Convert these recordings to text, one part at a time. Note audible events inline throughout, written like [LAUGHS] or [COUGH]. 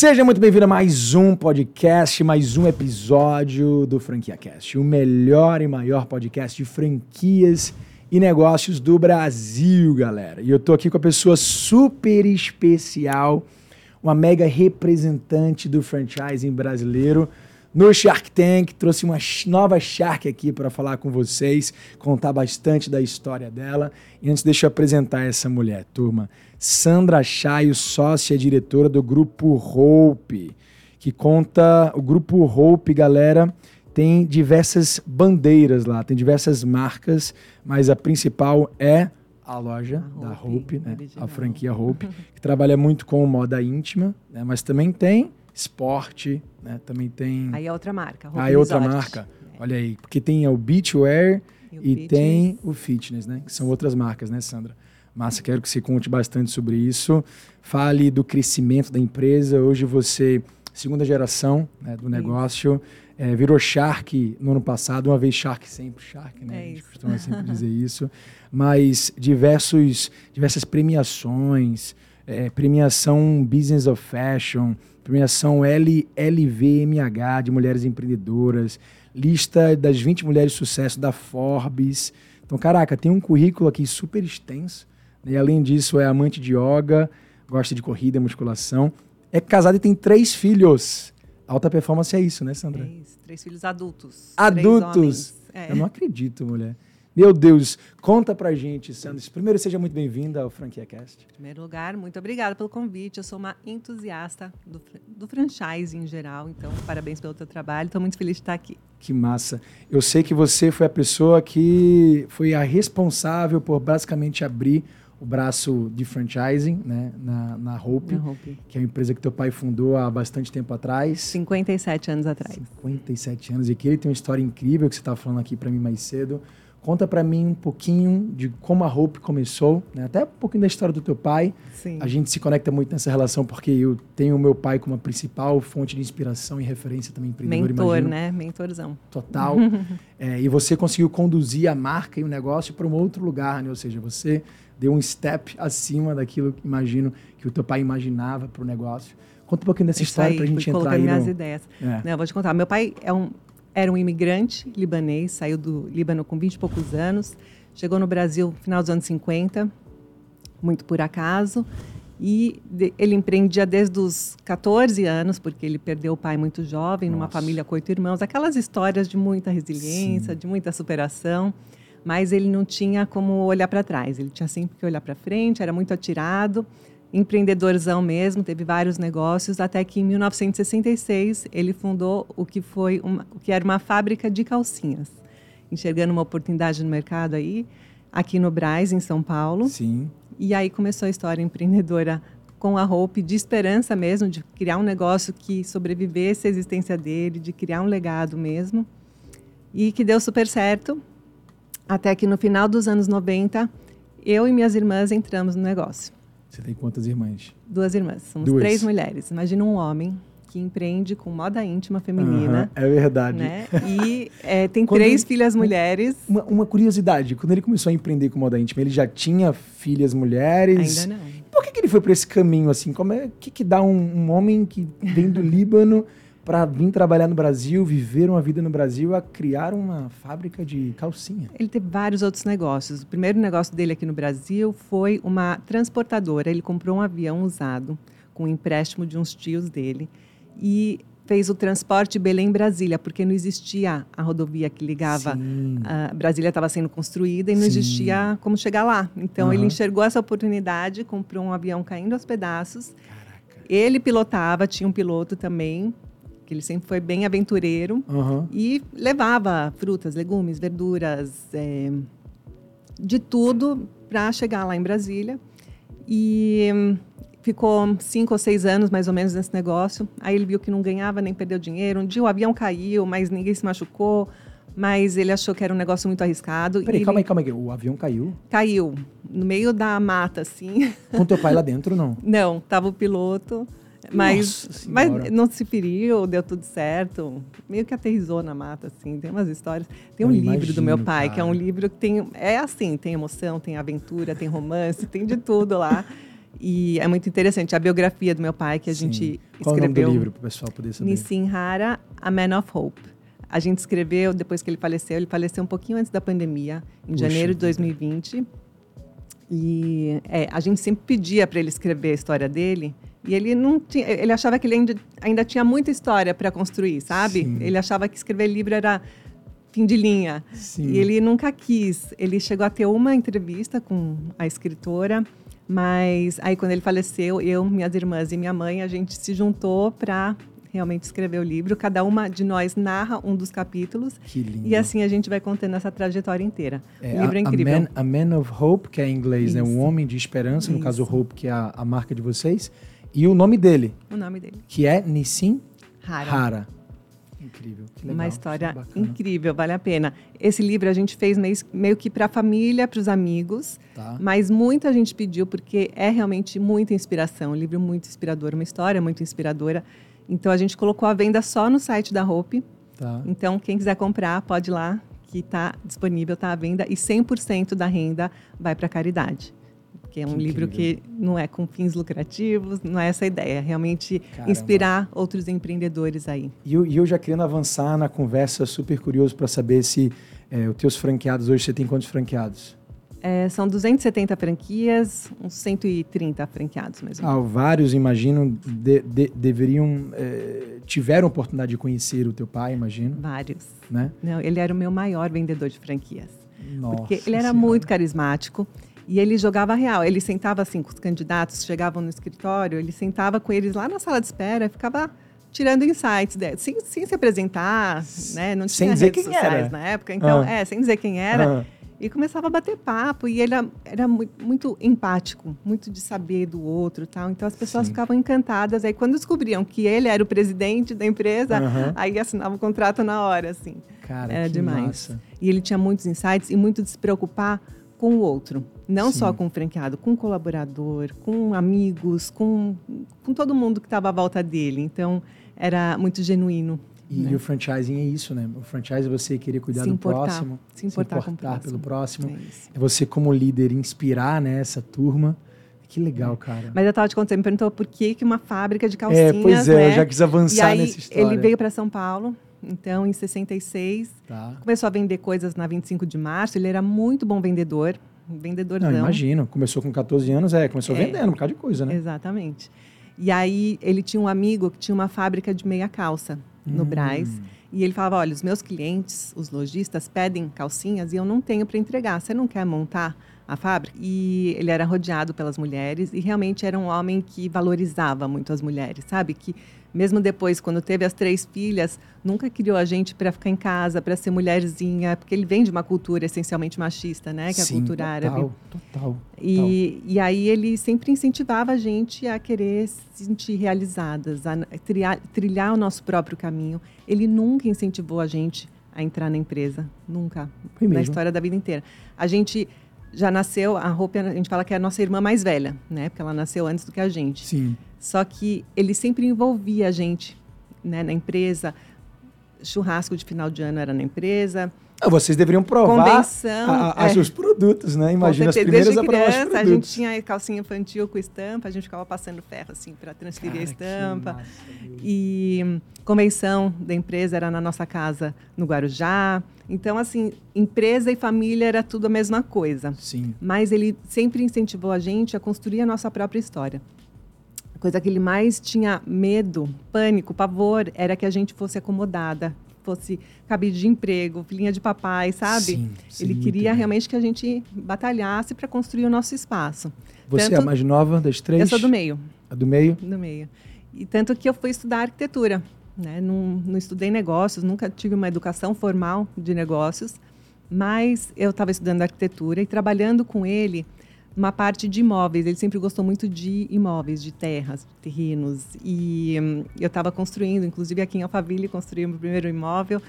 Seja muito bem-vindo a mais um podcast, mais um episódio do Franquia Cast, o melhor e maior podcast de franquias e negócios do Brasil, galera. E eu tô aqui com a pessoa super especial, uma mega representante do franchising brasileiro no Shark Tank. Trouxe uma nova Shark aqui para falar com vocês, contar bastante da história dela. E antes, deixa eu apresentar essa mulher, turma. Sandra Chaio, sócia diretora do Grupo Hope, que conta. O Grupo Hope, galera, tem diversas bandeiras lá, tem diversas marcas, mas a principal é a loja a da Hope, né? a franquia Hope, [LAUGHS] que trabalha muito com moda íntima, né? mas também tem esporte, né? também tem. Aí é outra marca. Hope aí é outra marca. É. Olha aí, porque tem o beachwear e, e tem o fitness, né? Que são outras marcas, né, Sandra? Massa, quero que você conte bastante sobre isso. Fale do crescimento da empresa. Hoje você, segunda geração né, do negócio, é, virou Shark no ano passado, uma vez Shark, sempre Shark, né? É a gente costuma sempre dizer isso. Mas diversos, diversas premiações, é, premiação Business of Fashion, premiação L, LVMH de mulheres empreendedoras, lista das 20 mulheres de sucesso da Forbes. Então, caraca, tem um currículo aqui super extenso e além disso, é amante de yoga, gosta de corrida, musculação. É casada e tem três filhos. Alta performance é isso, né, Sandra? Três, três filhos adultos. Adultos? É. Eu não acredito, mulher. Meu Deus, conta pra gente, Sandra. Primeiro, seja muito bem-vinda ao Franquia Cast. Em primeiro lugar, muito obrigada pelo convite. Eu sou uma entusiasta do, do franchise em geral, então parabéns pelo teu trabalho. Estou muito feliz de estar aqui. Que massa. Eu sei que você foi a pessoa que foi a responsável por basicamente abrir o braço de franchising né, na, na Hope, Hope, que é uma empresa que teu pai fundou há bastante tempo atrás. 57 anos atrás. 57 anos. E que ele tem uma história incrível que você estava falando aqui para mim mais cedo. Conta para mim um pouquinho de como a Hope começou, né? até um pouquinho da história do teu pai. Sim. A gente se conecta muito nessa relação porque eu tenho o meu pai como a principal fonte de inspiração e referência também empreendedor, Mentor, imagino. né? Mentorzão. Total. [LAUGHS] é, e você conseguiu conduzir a marca e o negócio para um outro lugar, né? Ou seja, você deu um step acima daquilo que imagino que o teu pai imaginava para o negócio. Conta um pouquinho dessa Isso história para a gente entrar aí. minhas no... ideias. É. Não, vou te contar. Meu pai é um, era um imigrante libanês, saiu do Líbano com 20 e poucos anos, chegou no Brasil no final dos anos 50, muito por acaso, e de, ele empreendia desde os 14 anos, porque ele perdeu o pai muito jovem, Nossa. numa família com oito irmãos. Aquelas histórias de muita resiliência, Sim. de muita superação mas ele não tinha como olhar para trás. Ele tinha sempre que olhar para frente, era muito atirado, empreendedorzão mesmo, teve vários negócios, até que em 1966 ele fundou o que foi uma, o que era uma fábrica de calcinhas, enxergando uma oportunidade no mercado aí, aqui no Braz, em São Paulo. Sim. E aí começou a história empreendedora com a Hope, de esperança mesmo, de criar um negócio que sobrevivesse à existência dele, de criar um legado mesmo. E que deu super certo. Até que no final dos anos 90, eu e minhas irmãs entramos no negócio. Você tem quantas irmãs? Duas irmãs. Somos Duas. três mulheres. Imagina um homem que empreende com moda íntima feminina. Uhum, é verdade. Né? E é, [LAUGHS] tem três ele, filhas mulheres. Uma, uma, curiosidade, quando ele começou a empreender com moda íntima, ele já tinha filhas mulheres? Ainda não. Por que, que ele foi para esse caminho assim? Como é que, que dá um, um homem que vem do [LAUGHS] Líbano para vir trabalhar no Brasil, viver uma vida no Brasil, a criar uma fábrica de calcinha. Ele teve vários outros negócios. O primeiro negócio dele aqui no Brasil foi uma transportadora. Ele comprou um avião usado com um empréstimo de uns tios dele e fez o transporte Belém-Brasília, porque não existia a rodovia que ligava. A Brasília estava sendo construída e não Sim. existia como chegar lá. Então uhum. ele enxergou essa oportunidade, comprou um avião caindo aos pedaços. Caraca. Ele pilotava, tinha um piloto também que ele sempre foi bem aventureiro uhum. e levava frutas, legumes, verduras, é, de tudo para chegar lá em Brasília. E hum, ficou cinco ou seis anos mais ou menos nesse negócio. Aí ele viu que não ganhava nem perdeu dinheiro. Um dia o avião caiu, mas ninguém se machucou. Mas ele achou que era um negócio muito arriscado. Peraí, calma aí, calma aí. O avião caiu? Caiu. No meio da mata, assim. Com teu pai lá [LAUGHS] dentro, não? Não, tava o piloto. Mas, mas não se feriu, deu tudo certo. Meio que aterrizou na mata, assim. Tem umas histórias. Tem um Eu livro imagino, do meu pai, cara. que é um livro que tem. É assim, tem emoção, tem aventura, tem romance, tem de tudo lá. E é muito interessante a biografia do meu pai que a Sim. gente Qual o escreveu. do livro para o pessoal poder saber? Nissim Hara, A Man of Hope. A gente escreveu depois que ele faleceu. Ele faleceu um pouquinho antes da pandemia, em Puxa janeiro de vida. 2020. E é, a gente sempre pedia para ele escrever a história dele. E ele não tinha, ele achava que ele ainda, ainda tinha muita história para construir, sabe? Sim. Ele achava que escrever livro era fim de linha. Sim. E ele nunca quis. Ele chegou a ter uma entrevista com a escritora, mas aí quando ele faleceu, eu, minhas irmãs e minha mãe, a gente se juntou para realmente escrever o livro. Cada uma de nós narra um dos capítulos Que lindo. e assim a gente vai contando essa trajetória inteira. É, o livro é incrível. A man, a Man of Hope, que é em inglês, né? Isso. Um Homem de Esperança, no caso Isso. Hope, que é a, a marca de vocês. E o nome dele, O nome dele. que é Nissim Hara. Hara. Incrível. Que legal. Uma história isso é incrível, vale a pena. Esse livro a gente fez meio, meio que para a família, para os amigos, Tá. mas muita gente pediu porque é realmente muita inspiração, um livro muito inspirador, uma história muito inspiradora. Então a gente colocou a venda só no site da Hope. Tá. Então quem quiser comprar pode ir lá, que está disponível, está à venda e 100% da renda vai para caridade. Porque é um Que livro que não é com fins lucrativos, não é essa a ideia, é realmente Caramba. inspirar outros empreendedores aí. E eu, eu já querendo avançar na conversa, super curioso para saber se é, os teus franqueados hoje, você tem quantos franqueados? É, são 270 franquias, uns 130 franqueados mais ou menos. Ah, vários, imagino, de- de- deveriam, é, tiveram a oportunidade de conhecer o teu pai, imagino, Vários. né? Não, ele era o meu maior vendedor de franquias. Nossa porque ele era Senhora. muito carismático e ele jogava real. Ele sentava assim com os candidatos, chegavam no escritório, ele sentava com eles lá na sala de espera ficava tirando insights, sem, sem se apresentar, né? Não Sem tinha dizer redes quem sociais era. na época, então, Ah. é, sem dizer quem era. Ah. E começava a bater papo e ele era, era muito, muito empático, muito de saber do outro, tal. Então as pessoas Sim. ficavam encantadas. Aí quando descobriam que ele era o presidente da empresa, Aham. aí assinava o contrato na hora, assim. Cara, Era demais. massa. E ele tinha muitos insights e muito de se preocupar com o outro. Não Sim. só com o franqueado, com o colaborador, com amigos, com, com todo mundo que estava à volta dele. Então, era muito genuíno. E, né? o franchising é isso, né? O franchising é você querer cuidar Se do importar, próximo, se importar com o pelo próximo. É. É você, como líder, inspirar né, essa turma. Que legal, cara. Mas eu estava te contando, me perguntou por que, que uma fábrica de calcinhas, é, pois é, né? eu já quis E avançar aí, nessa história. ele veio para São Paulo, então, em 66. Tá. Começou a vender coisas na 25 de março. Ele era muito bom vendedor, vendedorzão. Não, imagino. Começou com 14 anos, é, começou É. vendendo um bocado de coisa, né? Exatamente. E aí ele tinha um amigo que tinha uma fábrica de meia calça no Hum. Braz. E ele falava: olha, os meus clientes, os lojistas, pedem calcinhas e eu não tenho para entregar. Você não quer montar a fábrica? E ele era rodeado pelas mulheres e realmente era um homem que valorizava muito as mulheres, sabe? Que mesmo depois, quando teve as três filhas, nunca criou a gente para ficar em casa, para ser mulherzinha, porque ele vem de uma cultura essencialmente machista, né? Que é a cultura total, árabe. Total, E, e aí ele sempre incentivava a gente a querer se sentir realizadas, a trilhar, trilhar o nosso próprio caminho. Ele nunca incentivou a gente a entrar na empresa, nunca, Foi na mesmo? história da vida inteira. A gente já nasceu, a roupa a gente fala que é a nossa irmã mais velha, né? Porque ela nasceu antes do que a gente. Sim. Só que ele sempre envolvia a gente né, na empresa. Churrasco de final de ano era na empresa. Ah, vocês deveriam provar Convenção, a, a, é. os produtos, né? Imagina as primeiras desde a criança, a produtos. gente tinha calcinha infantil com estampa, a gente ficava passando ferro assim para transferir Cara, a estampa. massa. E convenção da empresa era na nossa casa no Guarujá. Então, assim, empresa e família era tudo a mesma coisa. Sim. Mas ele sempre incentivou a gente a construir a nossa própria história. Coisa que ele mais tinha medo, pânico, pavor, era que a gente fosse acomodada, fosse cabide de emprego, filhinha de papai, sabe? Sim, sim, ele queria realmente que a gente batalhasse para construir o nosso espaço. Você é a Tanto- mais nova das três? Eu sou do meio, A do meio? do meio. E tanto que eu fui estudar arquitetura, né? Não, não estudei negócios, nunca tive uma educação formal de negócios, mas eu estava estudando arquitetura e trabalhando com ele uma parte de imóveis. Ele sempre gostou muito de imóveis, de terras, de terrenos. E hum, eu estava construindo, inclusive aqui em Alphaville, construí o meu primeiro imóvel,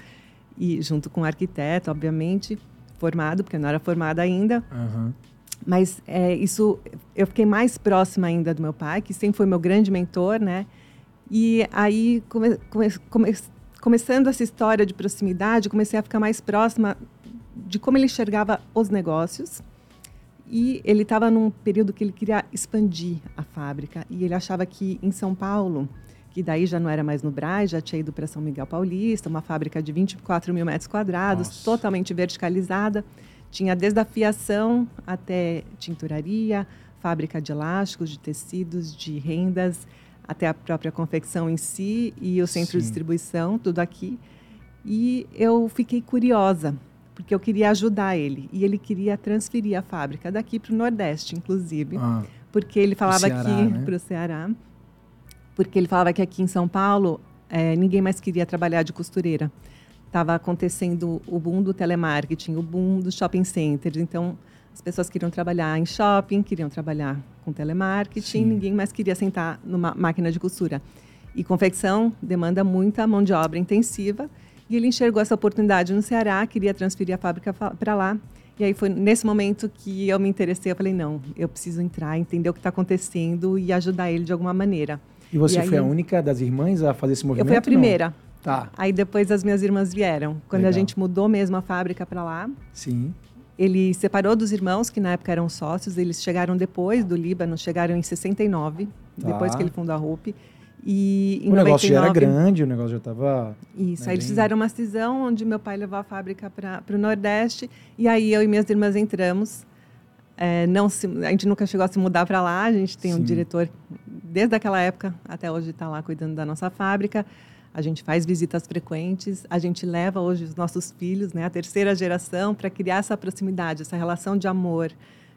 e junto com um arquiteto, obviamente, formado, porque eu não era formada ainda. Aham. Mas é, isso, eu fiquei mais próxima ainda do meu pai, que sempre foi meu grande mentor, né? E aí, come, come, come, começando essa história de proximidade, comecei a ficar mais próxima de como ele enxergava os negócios E ele estava num período que ele queria expandir a fábrica e ele achava que em São Paulo, que daí já não era mais no Braz, já tinha ido para São Miguel Paulista, uma fábrica de 24 mil metros quadrados, Nossa. totalmente verticalizada. Tinha desde a fiação até tinturaria, fábrica de elásticos, de tecidos, de rendas, até a própria confecção em si e o centro Sim. de distribuição, tudo aqui. E eu fiquei curiosa porque eu queria ajudar ele. E ele queria transferir a fábrica daqui para o Nordeste, inclusive. Ah, porque ele falava Ceará, aqui para o Ceará. Porque ele falava que aqui em São Paulo é, ninguém mais queria trabalhar de costureira. Estava acontecendo o boom do telemarketing, o boom dos shopping centers. Então, as pessoas queriam trabalhar em shopping, queriam trabalhar com telemarketing, Sim. ninguém mais queria sentar numa máquina de costura. E confecção demanda muita mão de obra intensiva e ele enxergou essa oportunidade no Ceará, queria transferir a fábrica para lá. E aí foi nesse momento que eu me interessei. Eu falei, não, eu preciso entrar, entender o que está acontecendo e ajudar ele de alguma maneira. E você e foi a única das irmãs a fazer esse movimento? Eu fui a primeira. Não? Tá. Aí depois as minhas irmãs vieram. Quando Legal. a gente mudou mesmo a fábrica para lá. Sim. Ele separou dos irmãos, que na época eram sócios. Eles chegaram depois do Líbano, chegaram em 69, tá. depois que ele fundou a RUP. E o 99, negócio já era grande, o negócio já estava. Isso, né, aí eles fizeram uma cisão onde meu pai levou a fábrica para o Nordeste e aí eu e minhas irmãs entramos. É, não se, a gente nunca chegou a se mudar para lá, a gente tem Sim. um diretor desde aquela época até hoje está lá cuidando da nossa fábrica. A gente faz visitas frequentes, a gente leva hoje os nossos filhos, né, a terceira geração, para criar essa proximidade, essa relação de amor,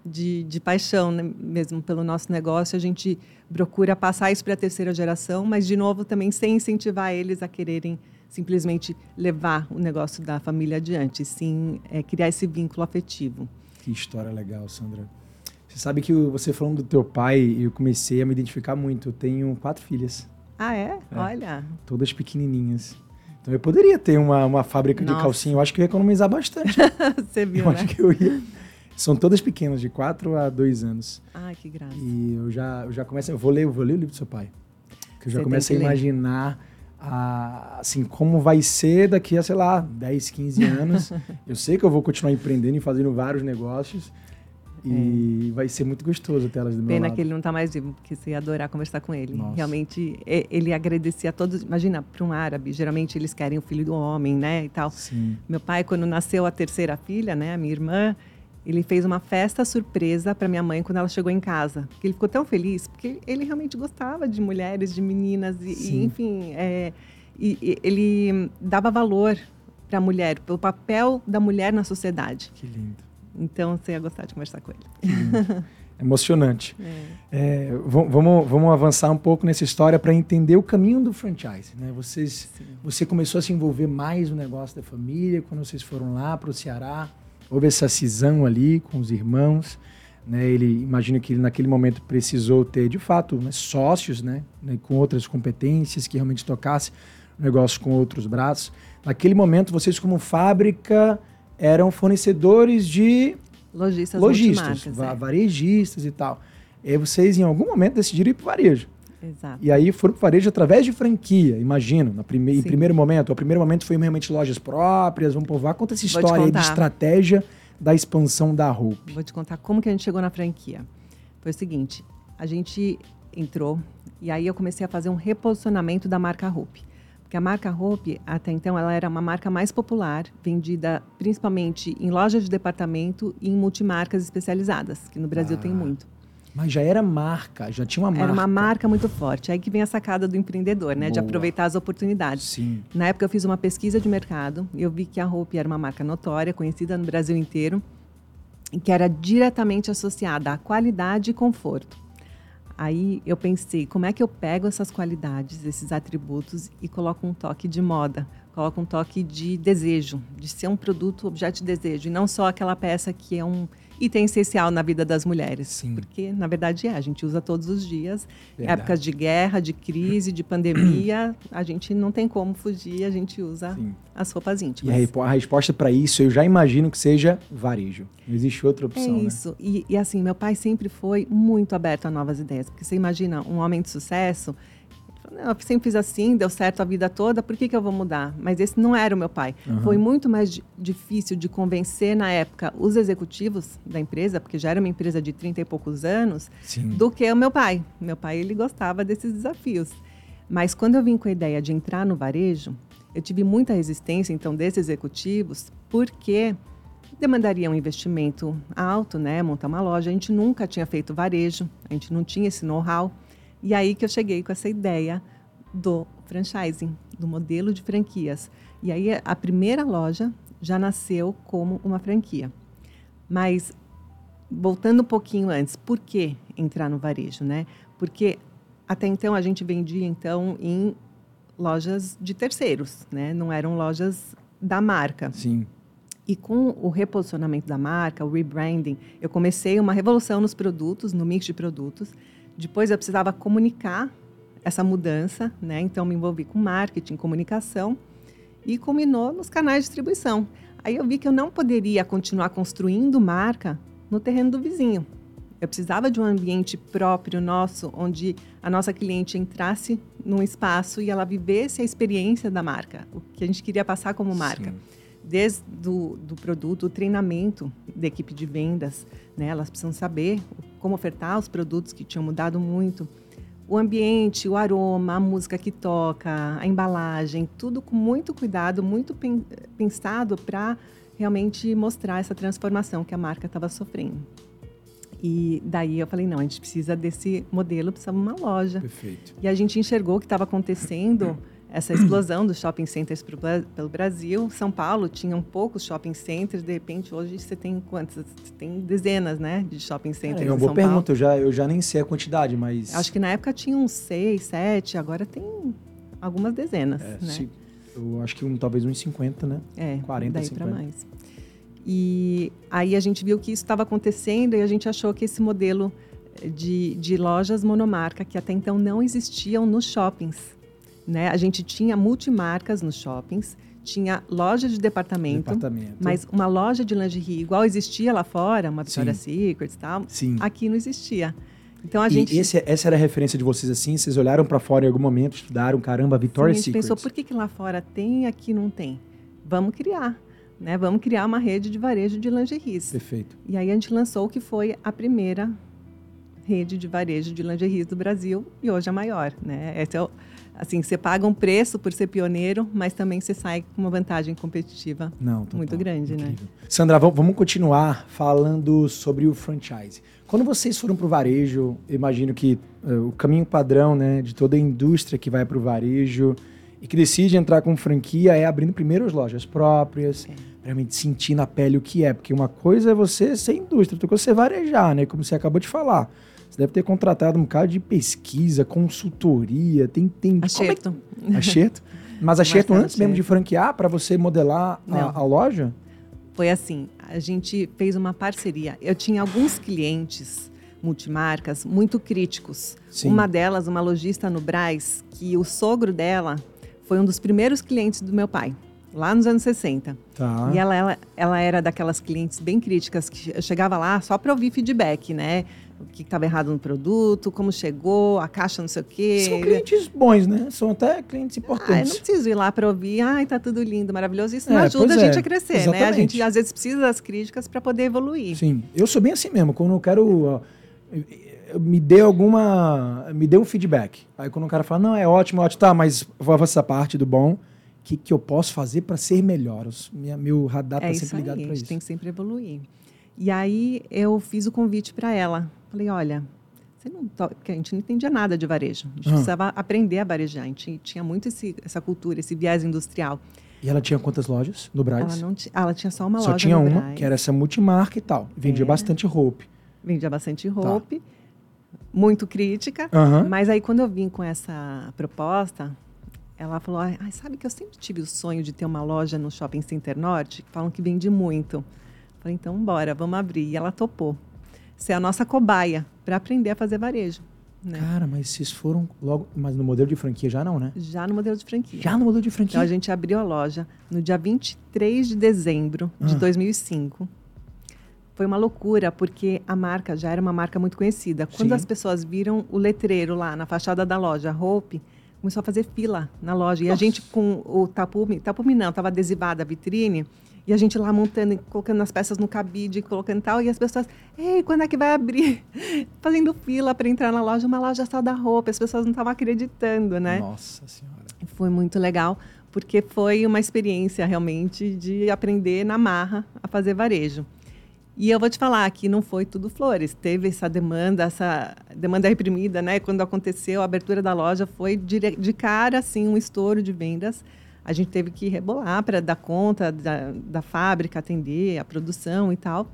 de, de paixão né, mesmo pelo nosso negócio. A gente procura passar isso para a terceira geração, mas, de novo, também sem incentivar eles a quererem simplesmente levar o negócio da família adiante, sim é, criar esse vínculo afetivo. Que história legal, Sandra. Você sabe que você falando do teu pai, eu comecei a me identificar muito. Eu tenho quatro filhas. Ah, é? é Olha. Todas pequenininhas. Então eu poderia ter uma, uma fábrica Nossa. de calcinha. Eu acho que eu ia economizar bastante. [LAUGHS] Você viu, eu né? acho que eu ia. São todas pequenas, de 4 a 2 anos. Ai, que graça. E eu já, eu já começo. Eu vou ler, eu vou ler o livro do seu pai. Que eu já Você começo a imaginar a, assim, como vai ser daqui a, sei lá, 10, 15 anos. [LAUGHS] eu sei que eu vou continuar empreendendo e fazendo vários negócios. E é. vai ser muito gostoso ter elas do meu Pena lado. que ele não está mais vivo, porque você ia adorar conversar com ele. Nossa. Realmente, ele agradecia a todos. Imagina, para um árabe, geralmente eles querem o filho do homem, né? E tal. Sim. Meu pai, quando nasceu a terceira filha, né? A minha irmã, ele fez uma festa surpresa para minha mãe quando ela chegou em casa. Ele ficou tão feliz, porque ele realmente gostava de mulheres, de meninas, e, e enfim, é, e, e ele dava valor para a mulher, pelo papel da mulher na sociedade. Que lindo. Então você ia gostar de conversar com ele. [LAUGHS] Emocionante. É. É, vamos, vamos avançar um pouco nessa história para entender o caminho do franchise. Né? Vocês, você começou a se envolver mais no negócio da família quando vocês foram lá para o Ceará houve essa cisão ali com os irmãos. Né? Ele imagina que ele naquele momento precisou ter de fato né, sócios, né, né, com outras competências que realmente tocasse o negócio com outros braços. Naquele momento, vocês como fábrica eram fornecedores de lojistas, lojistas é. varejistas e tal. E aí vocês em algum momento decidiram ir para o varejo. Exato. E aí foram para o varejo através de franquia, imagino. Na prime em primeiro momento. O primeiro momento foi realmente lojas próprias. Vamos provar. Conta essa história aí de estratégia da expansão da Hope. Vou te contar como que a gente chegou na franquia. Foi o seguinte, a gente entrou e aí eu comecei a fazer um reposicionamento da marca Hope. Porque a marca Hope, até então, ela era uma marca mais popular, vendida principalmente em lojas de departamento e em multimarcas especializadas, que no Brasil ah. tem muito. Mas já era marca, já tinha uma marca. Era uma marca muito forte. Aí que vem a sacada do empreendedor, né? Boa. De aproveitar as oportunidades. Sim. Na época eu fiz uma pesquisa de mercado e eu vi que a Hope era uma marca notória, conhecida no Brasil inteiro, e que era diretamente associada à qualidade e conforto. Aí eu pensei, como é que eu pego essas qualidades, esses atributos e coloco um toque de moda, coloco um toque de desejo, de ser um produto objeto de desejo, e não só aquela peça que é um item essencial na vida das mulheres. Sim. Porque, na verdade, é. A gente usa todos os dias. Verdade. Épocas de guerra, de crise, de pandemia, a gente não tem como fugir, a gente usa Sim. as roupas íntimas. E a, resposta para isso, eu já imagino que seja varejo. Não existe outra opção, É isso. Né? E, e assim, meu pai sempre foi muito aberto a novas ideias. Porque você imagina um homem de sucesso Eu sempre fiz assim, deu certo a vida toda, por que, que eu vou mudar? Mas esse não era o meu pai. Uhum. Foi muito mais difícil de convencer, na época, os executivos da empresa, porque já era uma empresa de 30 e poucos anos, Sim. do que o meu pai. Meu pai, ele gostava desses desafios. Mas quando eu vim com a ideia de entrar no varejo, eu tive muita resistência, então, desses executivos, porque demandaria um investimento alto, né? Montar uma loja. A gente nunca tinha feito varejo, a gente não tinha esse know-how. E aí que eu cheguei com essa ideia do franchising, do modelo de franquias. E aí a primeira loja já nasceu como uma franquia. Mas voltando um pouquinho antes, por que entrar no varejo, né? Porque até então a gente vendia então em lojas de terceiros, né? Não eram lojas da marca. Sim. E com o reposicionamento da marca, o rebranding, eu comecei uma revolução nos produtos, no mix de produtos. Depois eu precisava comunicar essa mudança, né? Então me envolvi com marketing, comunicação e culminou nos canais de distribuição. Aí eu vi que eu não poderia continuar construindo marca no terreno do vizinho. Eu precisava de um ambiente próprio nosso, onde a nossa cliente entrasse num espaço e ela vivesse a experiência da marca, o que a gente queria passar como marca. Sim desde do, do produto, o treinamento da equipe de vendas, né? Elas precisam saber como ofertar os produtos que tinham mudado muito. O ambiente, o aroma, a música que toca, a embalagem, tudo com muito cuidado, muito pensado para realmente mostrar essa transformação que a marca estava sofrendo. E daí eu falei, não, a gente precisa desse modelo, precisa de uma loja. Perfeito. E a gente enxergou o que estava acontecendo [CLEARS THROAT] essa explosão dos shopping centers pro, pelo Brasil. São Paulo tinha um poucos shopping centers, de repente hoje você tem quantos? Você tem dezenas, né, de shopping centers. É, é uma boa São pergunta, eu já, eu já nem sei a quantidade, mas. Acho que na época tinha uns seis, sete, agora tem algumas dezenas. É, né? Se, eu acho que um, talvez uns 50, né? É, 40, daí para mais. E aí a gente viu que isso estava acontecendo e a gente achou que esse modelo de, de lojas monomarca, que até então não existiam nos shoppings, né? A gente tinha multimarcas nos shoppings, tinha loja de departamento, departamento, mas uma loja de lingerie igual existia lá fora, uma Victoria's Secret e tal, Sim. aqui não existia. Então a e gente esse, essa era a referência de vocês assim, vocês olharam para fora em algum momento, estudaram, caramba, Victoria's Secret. A gente pensou, por que, que lá fora tem e aqui não tem? Vamos criar, né? Vamos criar uma rede de varejo de lingeries. Perfeito. E aí a gente lançou o que foi a primeira rede de varejo de lingeries do Brasil e hoje a maior, né? Esse é o assim, você paga um preço por ser pioneiro, mas também você sai com uma vantagem competitiva Não, total, muito grande, né? incrível. né? Sandra, vamos continuar falando sobre o franchise. Quando vocês foram para o varejo, imagino que uh, o caminho padrão né, de toda a indústria que vai para o varejo e que decide entrar com franquia é abrindo primeiro as lojas próprias, é. realmente sentir na pele o que é. Porque uma coisa é você ser indústria, outra coisa é você varejar, né? Como você acabou de falar. Você deve ter contratado um bocado de pesquisa, consultoria, tem... tem acerto. É? [LAUGHS] Acerto? Mas acerto antes mesmo de franquear para você modelar a, a, loja? Foi assim, a gente fez uma parceria. Eu tinha alguns clientes multimarcas muito críticos. Sim. Uma delas, uma lojista no Braz, que o sogro dela foi um dos primeiros clientes do meu pai lá nos anos 60. Tá. E ela, ela, ela era daquelas clientes bem críticas que eu chegava lá só para ouvir feedback, né? O que estava errado no produto, como chegou, a caixa não sei o quê. São clientes bons, né? São até clientes importantes. Ah, eu não preciso ir lá para ouvir, ai, tá tudo lindo, maravilhoso. Isso não é, ajuda a gente é. a crescer, Exatamente. né? A gente às vezes precisa das críticas para poder evoluir. Sim, eu sou bem assim mesmo. Quando eu quero. me dê alguma. Me dê um feedback. Aí quando o cara fala, não, é ótimo, ótimo, tá, mas vou essa parte do bom. O que, que eu posso fazer para ser melhor? Minha, meu radar está é sempre ligado para isso. A gente tem que sempre evoluir. E aí eu fiz o convite para ela. Falei, olha, você não porque a gente não entendia nada de varejo. A gente uhum. precisava aprender a varejar. A gente tinha muito esse, essa cultura, esse viés industrial. E ela tinha quantas lojas no Braz? Ela, não ela tinha só uma só loja tinha uma, que era essa multimarca e tal. Vendia é. bastante roupa. Vendia bastante roupa. Tá. Muito crítica. Uhum. Mas aí, quando eu vim com essa proposta, ela falou: ah, sabe que eu sempre tive o sonho de ter uma loja no Shopping Center Norte? Falam que vende muito. Falei, então bora, vamos abrir. E ela topou. Ser a nossa cobaia para aprender a fazer varejo. Né? Cara, mas vocês foram logo. Mas no modelo de franquia já não, né? Já no modelo de franquia. Já no modelo de franquia? Então a gente abriu a loja no dia 23 de dezembro ah. de 2005. Foi uma loucura, porque a marca já era uma marca muito conhecida. Quando Sim. as pessoas viram o letreiro lá na fachada da loja, Hope, começou a fazer fila na loja. E a gente com o tapume, tapume não, estava adesivada a vitrine. E a gente lá montando, colocando as peças no cabide, colocando tal. E as pessoas, ei, quando é que vai abrir? [LAUGHS] Fazendo fila para entrar na loja, uma loja só da roupa. As pessoas não estavam acreditando, né? Nossa Senhora. Foi muito legal, porque foi uma experiência realmente de aprender na marra a fazer varejo. E eu vou te falar que não foi tudo flores. Teve essa demanda, essa demanda reprimida, né? Quando aconteceu a abertura da loja, foi de, de cara, assim, um estouro de vendas. A gente teve que rebolar para dar conta da, da fábrica, atender a produção e tal.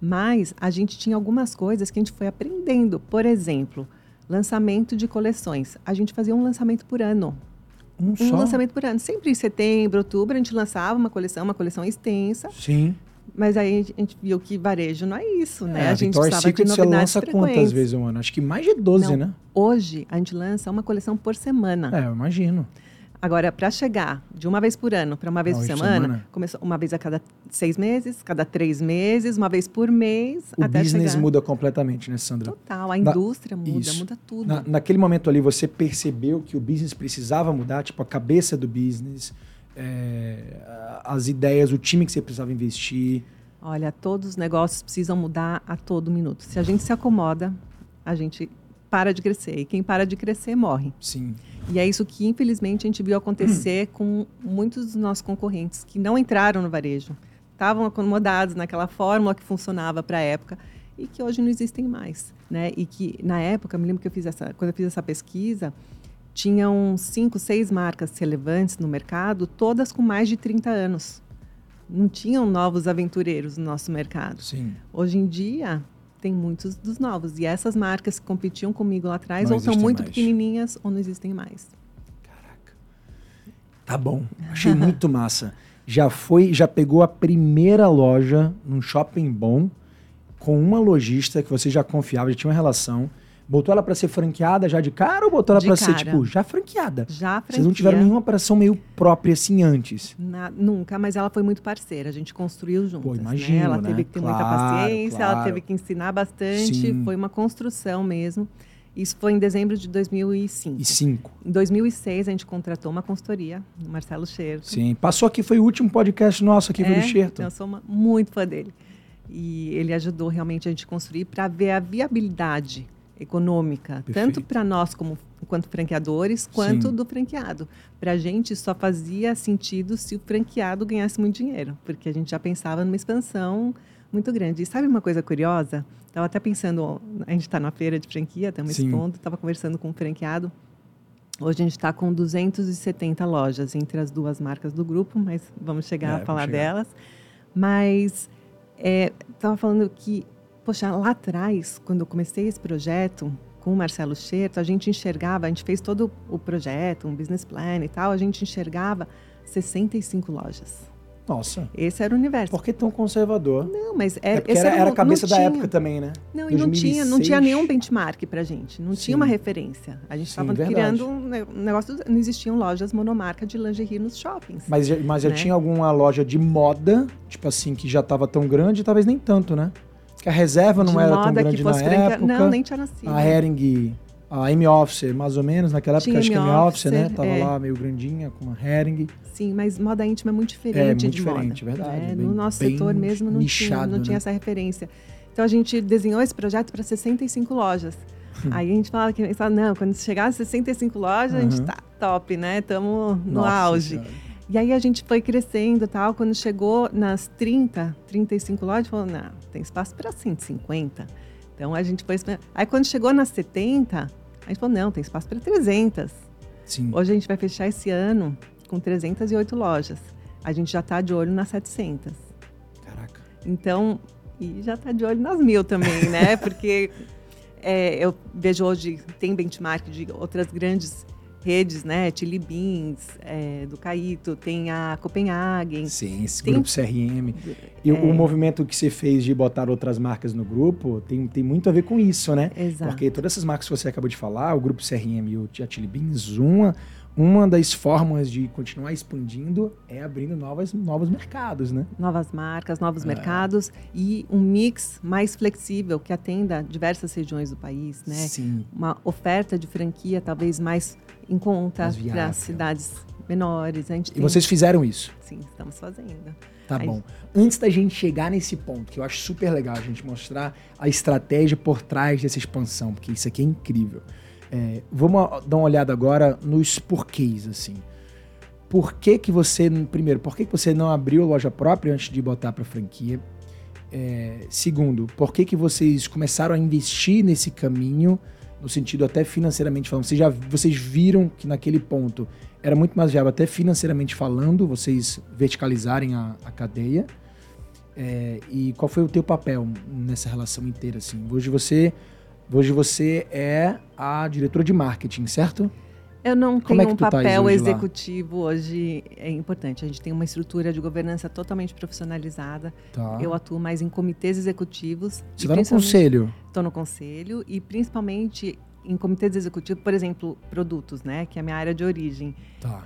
Mas a gente tinha algumas coisas que a gente foi aprendendo. Por exemplo, lançamento de coleções. A gente fazia um lançamento por ano. Um, Um só? lançamento por ano. Sempre em setembro, outubro, a gente lançava uma coleção, uma coleção extensa. Sim. Mas aí a gente- viu que varejo não é isso, né? É, a gente Victoria's precisava de Secret você novidades lança quantas vezes um ano? Acho que mais de 12, Não. né? Hoje, a gente lança uma coleção por semana. É, eu imagino. Agora, para chegar de uma vez por ano para uma vez por semana, semana. começou uma vez a cada seis meses, cada três meses, uma vez por mês, O até business chegar. muda completamente, né, Sandra? Total, a Na- indústria muda, Isso. muda tudo. Na- naquele momento ali, você percebeu que o business precisava mudar, tipo, a cabeça do business, é, as ideias, o time que você precisava investir. Olha, todos os negócios precisam mudar a todo minuto. Se a gente se acomoda, a gente para de crescer. E quem para de crescer morre. Sim. E é isso que, infelizmente, a gente viu acontecer com muitos dos nossos concorrentes que não entraram no varejo. Estavam acomodados naquela fórmula que funcionava para a época e que hoje não existem mais. Né? E que, na época, me lembro que eu fiz essa, quando eu fiz essa pesquisa, tinham cinco, seis marcas relevantes no mercado, todas com mais de 30 anos. Não tinham novos aventureiros no nosso mercado. Sim. Hoje em dia, tem muitos dos novos. E essas marcas que competiam comigo lá atrás, Não ou são existem muito mais. pequenininhas ou não existem mais. Caraca. Tá bom. Achei muito massa. Já foi, já pegou a primeira loja num shopping bom com uma lojista que você já confiava, já tinha uma relação. Botou ela para ser franqueada já de cara ou botou ela para ser tipo já franqueada? Já a Vocês não tiveram nenhuma operação meio própria assim antes? na- nunca, mas ela foi muito parceira. A gente construiu juntas. imagino, né? Ela né? teve que ter muita Claro, paciência, ela claro. teve que ensinar bastante. Sim. Foi uma construção mesmo. Isso foi em dezembro de 2005. E cinco. Em 2006, a gente contratou uma consultoria, o Marcelo Scherto. Sim. Passou aqui, foi o último podcast nosso aqui, É, do Xerto. Eu sou uma- muito fã dele. E ele ajudou realmente a gente construir para ver a viabilidade econômica, tanto Perfeito. para nós como enquanto franqueadores, quanto Sim. do franqueado. Para a gente só fazia sentido se o franqueado ganhasse muito dinheiro, porque a gente já pensava numa expansão muito grande. E sabe uma coisa curiosa? Estava até pensando, a gente está na feira de franquia, estamos expondo, estava conversando com um franqueado. Hoje a gente está com 270 lojas entre as duas marcas do grupo, mas vamos chegar É, a falar chegar. delas. Mas estava falando que, poxa, lá atrás, quando eu comecei esse projeto com o Marcelo Scherto, a gente enxergava, a gente fez todo o projeto, um business plan e tal, a gente enxergava 65 lojas. Nossa. Esse era o universo. Por que tão conservador? Não, mas É, é, era, era, era a cabeça da tinha. época também, né? Não, e não tinha, não 2006. tinha nenhum benchmark pra gente. Não Sim. tinha uma referência. A gente estava criando um ne- negócio. Não existiam lojas monomarca de lingerie nos shoppings. Mas, já- mas já Né? tinha alguma loja de moda, tipo assim, que já tava tão grande, talvez nem tanto, né? Porque a reserva não de era tão grande que na franquia- época. Não, nem tinha nascido. A Hering, a M-Office, mais ou menos, naquela época, Tinha acho que a M-Office, né? Tava é. lá meio grandinha, com uma Hering. Sim, mas moda íntima é muito diferente É, muito de diferente, moda. verdade, né? bem- no nosso setor mesmo não, tinha, nichado, não tinha né? essa referência. Então a gente desenhou esse projeto para 65 lojas. Aí a gente falava que não, quando chegar a 65 lojas, a gente Uhum. tá top, né? Estamos no auge. E aí a gente foi crescendo e tal. Quando chegou nas 30, 35 lojas, falou, não, tem espaço para 150. Então a gente foi... Aí quando chegou nas 70, a gente falou, não, tem espaço para 300. Sim. Hoje a gente vai fechar esse ano com 308 lojas. A gente já está de olho nas 700. Caraca. Então, e já está de olho nas mil também, né? [LAUGHS] Porque é, eu vejo hoje, tem benchmark de outras grandes redes, né? Chili Beans, é, do Caíto, tem a Copenhagen. Sim, esse Tem- grupo CRM. E o- o movimento que você fez de botar outras marcas no grupo tem, tem muito a ver com isso, né? Exato. Porque todas essas marcas que você acabou de falar, o grupo CRM e o a Chili Beans, uma, uma das formas de continuar expandindo é abrindo novas, novos mercados, né? Novas marcas, novos é. mercados e um mix mais flexível que atenda diversas regiões do país, né? Sim. Uma oferta de franquia talvez mais em conta para cidades menores. e tem... vocês fizeram isso? Sim, estamos fazendo. Tá Aí... bom. Antes da gente chegar nesse ponto, que eu acho super legal a gente mostrar a estratégia por trás dessa expansão, porque isso aqui é incrível. É, vamos dar uma olhada agora nos porquês, assim. Por que que você, primeiro, por que que você não abriu a loja própria antes de botar para franquia? É, segundo, por que que vocês começaram a investir nesse caminho, no sentido até financeiramente falando? Vocês já vocês viram que naquele ponto era muito mais viável, até financeiramente falando, vocês verticalizarem a, a cadeia. É, e qual foi o teu papel nessa relação inteira? Assim? Hoje você Hoje você é a diretora de marketing, certo? Eu não Como é tenho é um papel hoje executivo lá? hoje. É importante. A gente tem uma estrutura de governança totalmente profissionalizada. Tá. Eu atuo mais em comitês executivos. Você está no conselho? Estou no conselho e principalmente em comitês executivos, por exemplo, produtos, né? Que é a minha área de origem. Tá.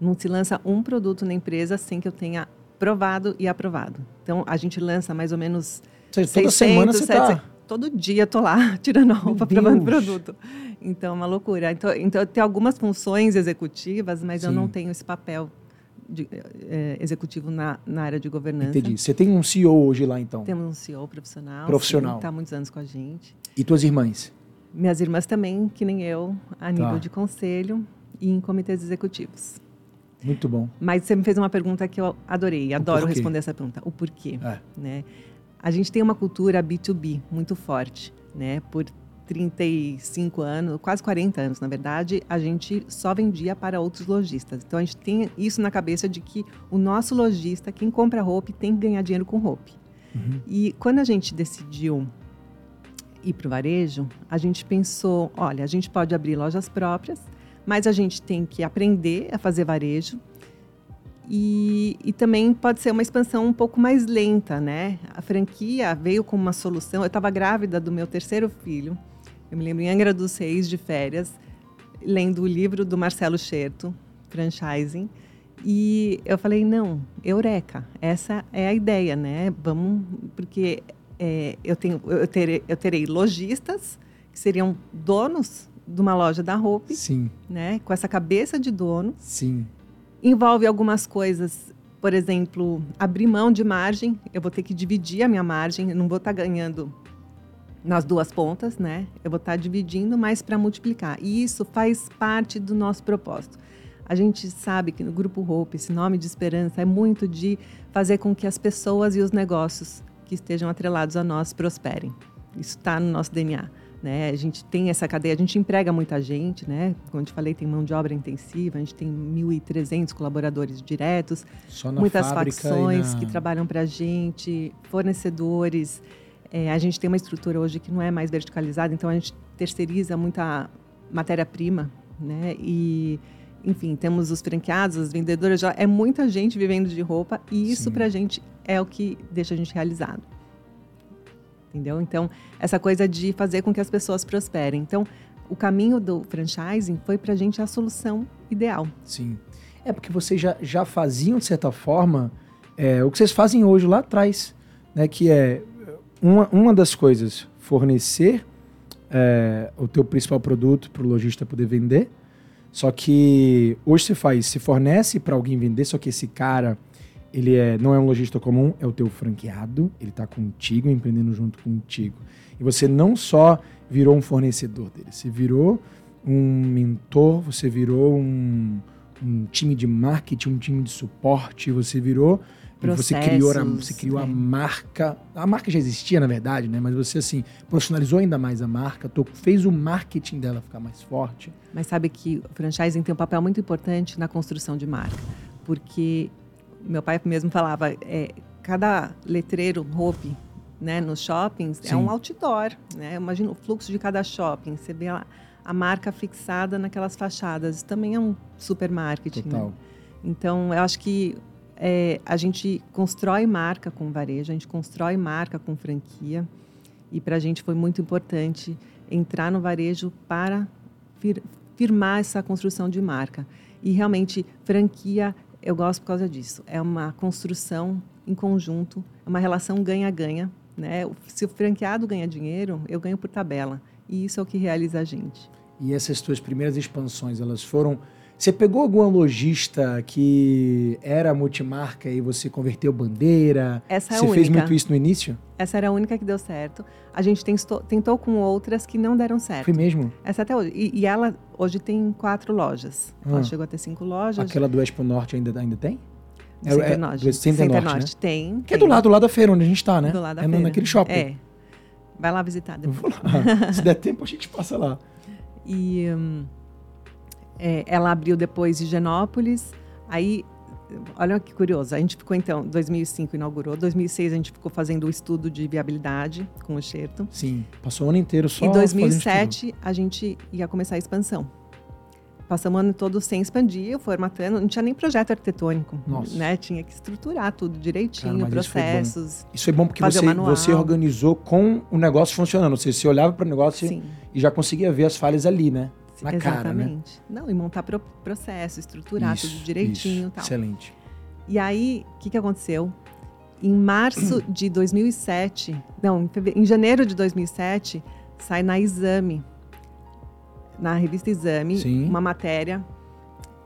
Não se lança um produto na empresa sem que eu tenha provado e aprovado. Então a gente lança mais ou menos. Seja, toda 600, semana você está todo dia tô lá [LAUGHS] tirando a roupa, provando produto. Então, é uma loucura. Então, então tem algumas funções executivas, mas Sim. eu não tenho esse papel de, é, executivo na, na área de governança. Entendi. Você tem um CEO hoje lá, então? Temos um CEO profissional. Profissional. Está há muitos anos com a gente. E tuas irmãs? Minhas irmãs também, que nem eu, a tá. nível de conselho e em comitês executivos. Muito bom. Mas você me fez uma pergunta que eu adorei, adoro responder essa pergunta. O porquê? É. Né? A gente tem uma cultura B2B muito forte, né? Por 35 anos, quase 40 anos, na verdade, a gente só vendia para outros lojistas. Então a gente tem isso na cabeça de que o nosso lojista, quem compra roupa, tem que ganhar dinheiro com roupa. Uhum. E quando a gente decidiu ir para o varejo, a gente pensou: olha, a gente pode abrir lojas próprias, mas a gente tem que aprender a fazer varejo e, e, também pode ser uma expansão um pouco mais lenta, né? A franquia veio com uma solução. Eu estava grávida do meu terceiro filho. Eu me lembro em Angra dos Reis, de férias, lendo o livro do Marcelo Scherto, Franchising. E eu falei, não, eureka, essa é a ideia, né? Vamos, porque é, eu, tenho, eu, terei, eu terei lojistas que seriam donos de uma loja da roupa, Sim. né? Com essa cabeça de dono. Sim envolve algumas coisas, por exemplo, abrir mão de margem. Eu vou ter que dividir a minha margem, eu não vou estar tá ganhando nas duas pontas, né? Eu vou estar tá dividindo, mas para multiplicar. E isso faz parte do nosso propósito. A gente sabe que no Grupo Hope, esse nome de esperança é muito de fazer com que as pessoas e os negócios que estejam atrelados a nós prosperem. Isso está no nosso DNA. Né? A gente tem essa cadeia, a gente emprega muita gente, né? Como eu te falei, tem mão de obra intensiva, a gente tem 1.300 colaboradores diretos, muitas facções na... que trabalham para a gente, fornecedores. É, a gente tem uma estrutura hoje que não é mais verticalizada, então a gente terceiriza muita matéria-prima, né? E enfim, temos os franqueados, as vendedoras, já é muita gente vivendo de roupa e isso para a gente é o que deixa a gente realizado entendeu? Então, essa coisa de fazer com que as pessoas prosperem. Então, o caminho do franchising foi para a gente a solução ideal. Sim. É porque vocês já, já faziam, de certa forma, é, o que vocês fazem hoje lá atrás, né? Que é uma, uma das coisas, fornecer é, o teu principal produto para o lojista poder vender. Só que hoje se faz, se fornece para alguém vender, só que esse cara ele é, não é um lojista comum, é o teu franqueado, ele está contigo, empreendendo junto contigo. E você não só virou um fornecedor dele, você virou um mentor, você virou um, um time de marketing, um time de suporte, você virou você criou, a, você criou a marca. A marca já existia, na verdade, né? Mas você, assim, profissionalizou ainda mais a marca, fez o marketing dela ficar mais forte. Mas sabe que o franchising tem um papel muito importante na construção de marca. Porque meu pai mesmo falava, é, cada letreiro, Hope, né, nos shoppings, Sim. é um outdoor, né? Imagina o fluxo de cada shopping, você vê a, a marca fixada naquelas fachadas, também é um super marketing. Né? Total. Né? Então, eu acho que é, a gente constrói marca com varejo, a gente constrói marca com franquia, e para a gente foi muito importante entrar no varejo para firmar essa construção de marca. E realmente, franquia, eu gosto por causa disso. É uma construção em conjunto, é uma relação ganha-ganha. Né? Se o franqueado ganha dinheiro, eu ganho por tabela. E isso é o que realiza a gente. E essas tuas primeiras expansões, elas foram você pegou alguma lojista que era multimarca e você converteu bandeira? Essa é você a única. fez muito isso no início? Essa era a única que deu certo. A gente tentou, tentou com outras que não deram certo. Foi mesmo? Essa até hoje. E, e ela hoje tem quatro lojas. Ela Ah. chegou a ter cinco lojas. Aquela do Expo Norte ainda, ainda tem? é- Center é- Norte. do Center Norte, né? tem. Que é tem. do lado, do lado da feira onde a gente tá, né? Do lado da é feira. naquele shopping. É. Vai lá visitar depois. vou lá. Se der tempo, a gente passa lá. [LAUGHS] E hum, é, ela abriu depois Higienópolis. Aí, olha que curioso. A gente ficou, então, 2005 inaugurou. 2006 a gente ficou fazendo o estudo de viabilidade com o Xerto. Sim, passou o ano inteiro só Em fazendo 2007 a gente ia começar a expansão. Passamos o ano todo sem expandir, formatando, não tinha nem projeto arquitetônico, Nossa. né? Tinha que estruturar tudo direitinho, Cara, mas isso foi processos. Isso foi bom porque Fazer você, você organizou com o negócio funcionando. Ou seja, você olhava para o negócio Sim, e já conseguia ver as falhas ali, né? Na cara, né? exatamente. Não, e montar pro- processo, estruturar Isso, tudo direitinho isso. e tal. Excelente. E aí, o que, que aconteceu? Em março [CLEARS THROAT] de 2007, não, em, janeiro de 2007, sai na Exame, na revista Exame, Sim. uma matéria,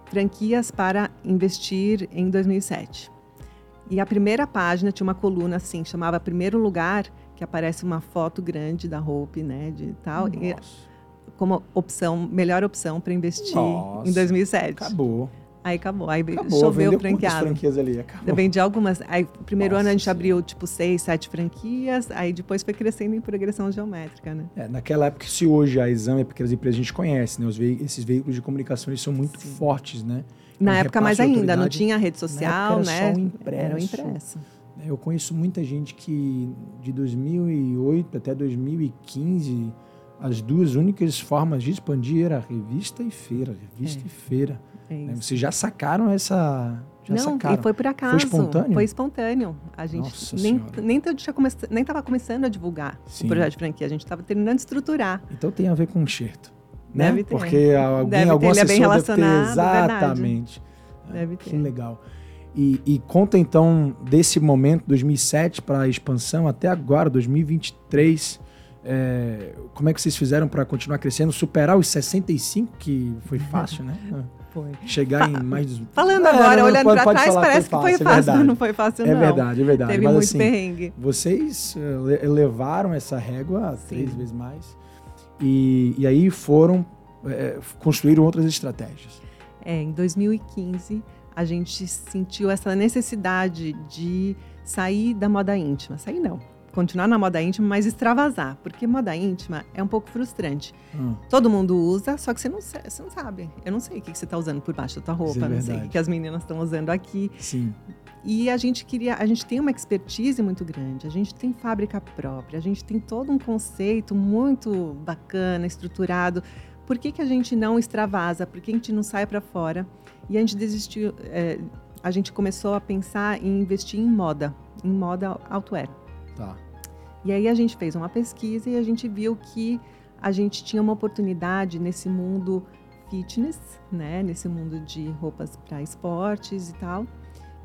franquias para investir em 2007. E a primeira página tinha uma coluna assim, chamava Primeiro Lugar, que aparece uma foto grande da Hope, né, de tal, e Nossa, como opção, melhor opção para investir Nossa, em 2007. acabou. Aí acabou, aí Acabou. choveu franqueado. franquias ali? Acabou. Eu vendi algumas. Aí, primeiro Nossa ano a gente abriu, tipo, seis, sete franquias. Aí depois foi crescendo em progressão geométrica, né? É, naquela época, se hoje a Exame é pequenas empresas, a gente conhece, né? Os vei- esses veículos de comunicação eles são muito Sim. fortes, né? Na Um época mais ainda, não tinha rede social, época era né? só o impresso. Era o impresso. Eu conheço muita gente que de 2008 até 2015, as duas únicas formas de expandir era revista e feira, revista É. e feira. É né? Vocês já sacaram essa... Já não, sacaram. e foi por acaso. espontâneo? Foi espontâneo. A gente Nossa nem, Senhora. nem, t- tinha come... nem tava começando a divulgar Sim. o projeto de franquia. A gente estava terminando de estruturar. Então tem a ver com enxerto. Né? Deve ter. Porque alguém, Deve ter, algum ele é bem ter- relacionado. Exatamente. Deve Que ter. legal. E, e conta então desse momento, 2007 para a expansão até agora, 2023. É, como é que vocês fizeram para continuar crescendo, superar os 65, que foi fácil, né? [LAUGHS] Foi. [LAUGHS] Chegar em mais. de- Falando É, agora, olhando para trás, parece que foi é fácil, mas verdade. não foi fácil, É não. verdade, é verdade. Teve Mas muito assim, perrengue. vocês eh, le- elevaram essa régua três Sim. vezes mais. E, e aí foram, eh, construíram outras estratégias. É, em 2015, a gente sentiu essa necessidade de sair da moda íntima. Sair não, continuar na moda íntima, mas extravasar. Porque moda íntima é um pouco frustrante. Hum. Todo mundo usa, só que você não, você não sabe. Eu não sei o que que você está usando por baixo da tua roupa, é não sei o que que as meninas estão usando aqui. Sim. E a gente queria, a gente tem uma expertise muito grande, a gente tem fábrica própria, a gente tem todo um conceito muito bacana, estruturado. Por que, que a gente não extravasa? Por que a gente não sai para fora? E a gente desistiu, é, a gente começou a pensar em investir em moda, em moda outwear. Tá. E aí a gente fez uma pesquisa e a gente viu que a gente tinha uma oportunidade nesse mundo fitness, né, nesse mundo de roupas para esportes e tal,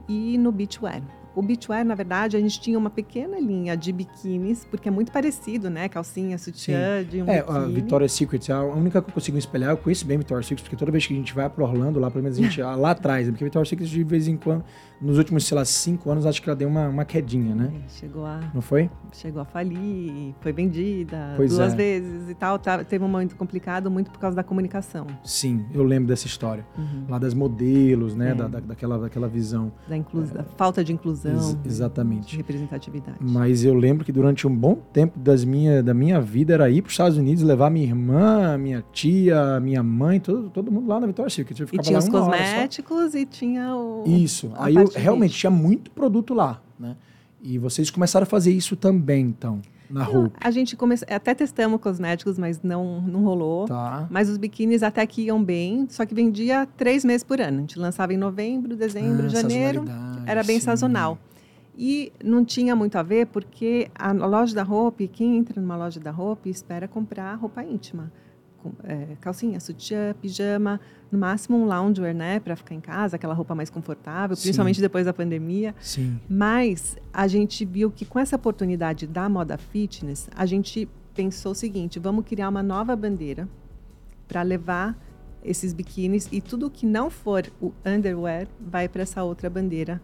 e no beachwear. O beachwear, na verdade, a gente tinha uma pequena linha de biquínis, porque é muito parecido, né, calcinha, sutiã de um É, a biquíni. Victoria's Secret, a única que eu consigo espelhar, eu conheço bem Victoria's Secret, porque toda vez que a gente vai para Orlando, lá pelo menos a gente, [LAUGHS] lá atrás, né? porque Victoria's Secret de vez em quando, nos últimos, sei lá, cinco anos, acho que ela deu uma, uma quedinha, né? É, chegou a Não foi? chegou a falir, foi vendida Pois duas é. vezes e tal. Tá- teve um momento complicado muito por causa da comunicação. Sim, eu lembro dessa história. Uhum. Lá das modelos, né? É. Da, da- daquela, daquela visão. Da, inclus... da falta de inclusão. Ex- né, exatamente. De representatividade. Mas eu lembro que durante um bom tempo das minha, da minha vida era ir para os Estados Unidos, levar minha irmã, minha tia, minha mãe, todo, todo mundo lá na Victoria's Secret. Eu E tinha lá os cosméticos e tinha o. Isso. Aí eu realmente tinha muito produto lá, né? E vocês começaram a fazer isso também, então, na roupa. A gente. Até testamos cosméticos, mas não, não rolou. Tá. Mas os biquínis até que iam bem, só que vendia três meses por ano. A gente lançava em novembro, dezembro, Ah, janeiro. Era bem sim. sazonal. E não tinha muito a ver, porque a loja da roupa, quem entra numa loja da roupa espera comprar roupa íntima. com, é, calcinha, sutiã, pijama, no máximo um loungewear, né, para ficar em casa, aquela roupa mais confortável, Sim. principalmente depois da pandemia. Sim. Mas a gente viu que com essa oportunidade da moda fitness, a gente pensou o seguinte: vamos criar uma nova bandeira para levar esses biquínis e tudo que não for o underwear vai para essa outra bandeira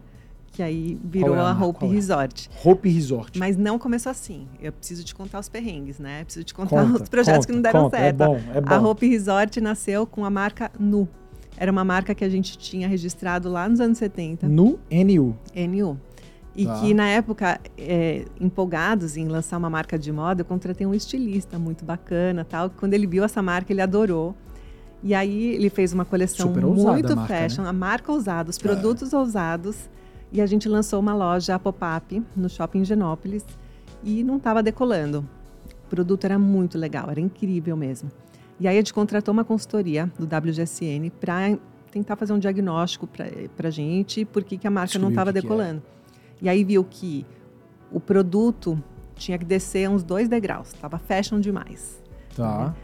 que aí virou é a a? Hope é? Resort. Hope Resort. Mas não começou assim. Eu preciso te contar os perrengues, né? Preciso te contar Conta, [LAUGHS] os projetos conta, que não deram conta. certo. É bom, é bom. A Hope Resort nasceu com a marca Nu. Era uma marca que a gente tinha registrado lá nos anos 70. No NU. NU. E Tá. que na época, é, empolgados em lançar uma marca de moda, eu contratei um estilista muito bacana, tal. Quando ele viu essa marca, ele adorou. E aí ele fez uma coleção muito a marca, né? fashion, a marca ousada, os produtos ousados. E a gente lançou uma loja pop-up no Shopping Genópolis e não estava decolando. O produto era muito legal, era incrível mesmo. E aí a gente contratou uma consultoria do WGSN para tentar fazer um diagnóstico para a gente, por que que a marca não Descobrir o estava é. decolando. E aí viu que o produto tinha que descer uns dois degraus, estava fashion demais. Tá.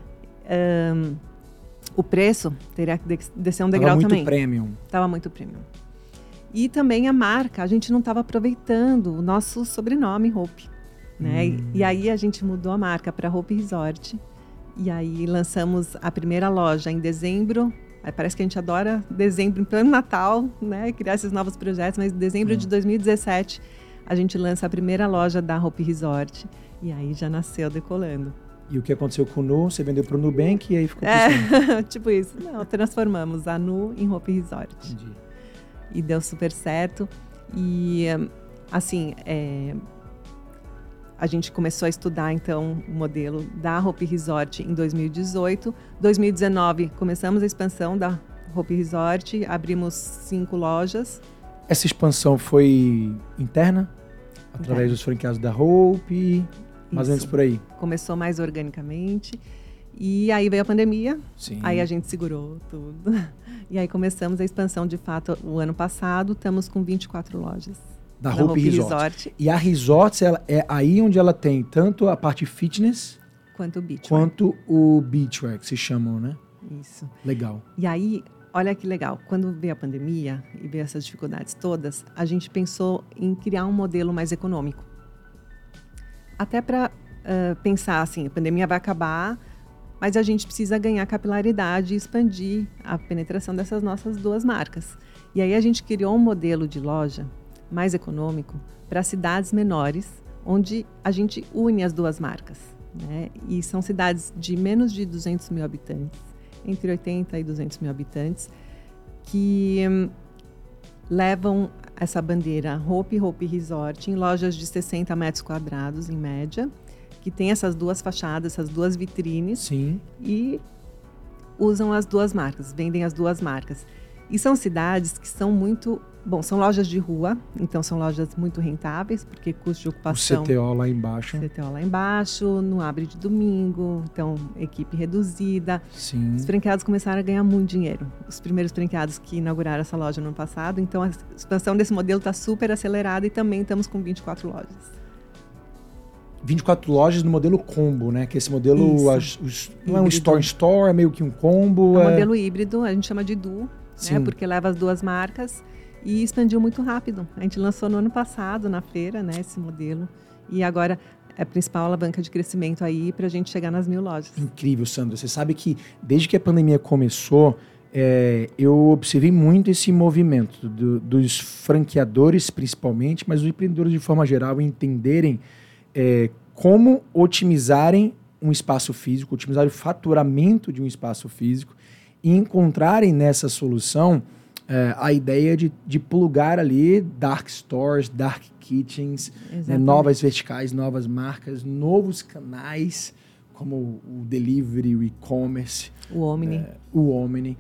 O preço teria que de- descer um Tava degrau muito também. premium. Estava muito premium. E também a marca, a gente não estava aproveitando o nosso sobrenome, Hope. Né? E- E aí a gente mudou a marca para Hope Resort. E aí lançamos a primeira loja em dezembro. Aí parece que a gente adora dezembro, em pleno Natal, né? Criar esses novos projetos, mas em dezembro de 2017 a gente lança a primeira loja da Hope Resort. E aí já nasceu decolando. E o que aconteceu com o Nu? Você vendeu pro Nubank e aí ficou. É, [LAUGHS] tipo isso. Não, transformamos a Nu em Hope Resort. Entendi. E deu super certo. E, assim, é, a gente começou a estudar, então, o modelo da Hope Resort em 2018. 2019, começamos a expansão da Hope Resort, abrimos cinco lojas. Essa expansão foi interna? Através Interna. dos franqueados da Hope? Mais ou menos por aí. Começou mais organicamente. E aí veio a pandemia, Sim. aí a gente segurou tudo. [LAUGHS] E aí começamos a expansão, de fato, o ano passado. Estamos com 24 lojas. da na Hope, Resort. E a Resorts, ela, é aí onde ela tem tanto a parte fitness quanto o beach. quanto o beachwear, que se chamam, né? Isso. Legal. E aí, olha que legal, quando veio a pandemia e veio essas dificuldades todas, a gente pensou em criar um modelo mais econômico. Até para pensar assim, a pandemia vai acabar, mas a gente precisa ganhar capilaridade e expandir a penetração dessas nossas duas marcas. E aí a gente criou um modelo de loja mais econômico para cidades menores, onde a gente une as duas marcas. Né? E são cidades de menos de 200 mil habitantes, entre 80 e 200 mil habitantes, que hum, levam essa bandeira Hope Hope Resort em lojas de 60 metros quadrados, em média, que tem essas duas fachadas, essas duas vitrines, Sim. e usam as duas marcas, vendem as duas marcas. E são cidades que são muito. Bom, são lojas de rua, então são lojas muito rentáveis, porque custo de O ocupação. CTO lá embaixo. CTO lá embaixo, não abre de domingo, então equipe reduzida. Sim. Os franqueados começaram a ganhar muito dinheiro. Os primeiros franqueados que inauguraram essa loja no ano passado, então a expansão desse modelo está super acelerada e também estamos com 24 lojas. 24 lojas no modelo combo, né? Que esse modelo as- os- não é um store store, é meio que um combo. É um é- modelo híbrido, a gente chama de duo, Sim. né, porque leva as duas marcas e expandiu muito rápido. A gente lançou no ano passado, na feira, né, esse modelo. E agora é a principal alavanca de crescimento aí para a gente chegar nas mil lojas. Incrível, Sandra. Você sabe que desde que a pandemia começou, é, eu observei muito esse movimento do- dos franqueadores, principalmente, mas os empreendedores de forma geral entenderem é, como otimizarem um espaço físico, otimizar o faturamento de um espaço físico e encontrarem nessa solução é, a ideia de, de plugar ali dark stores, dark kitchens, né, novas verticais, novas marcas, novos canais, como o delivery, o e-commerce, O Omni. o Omni.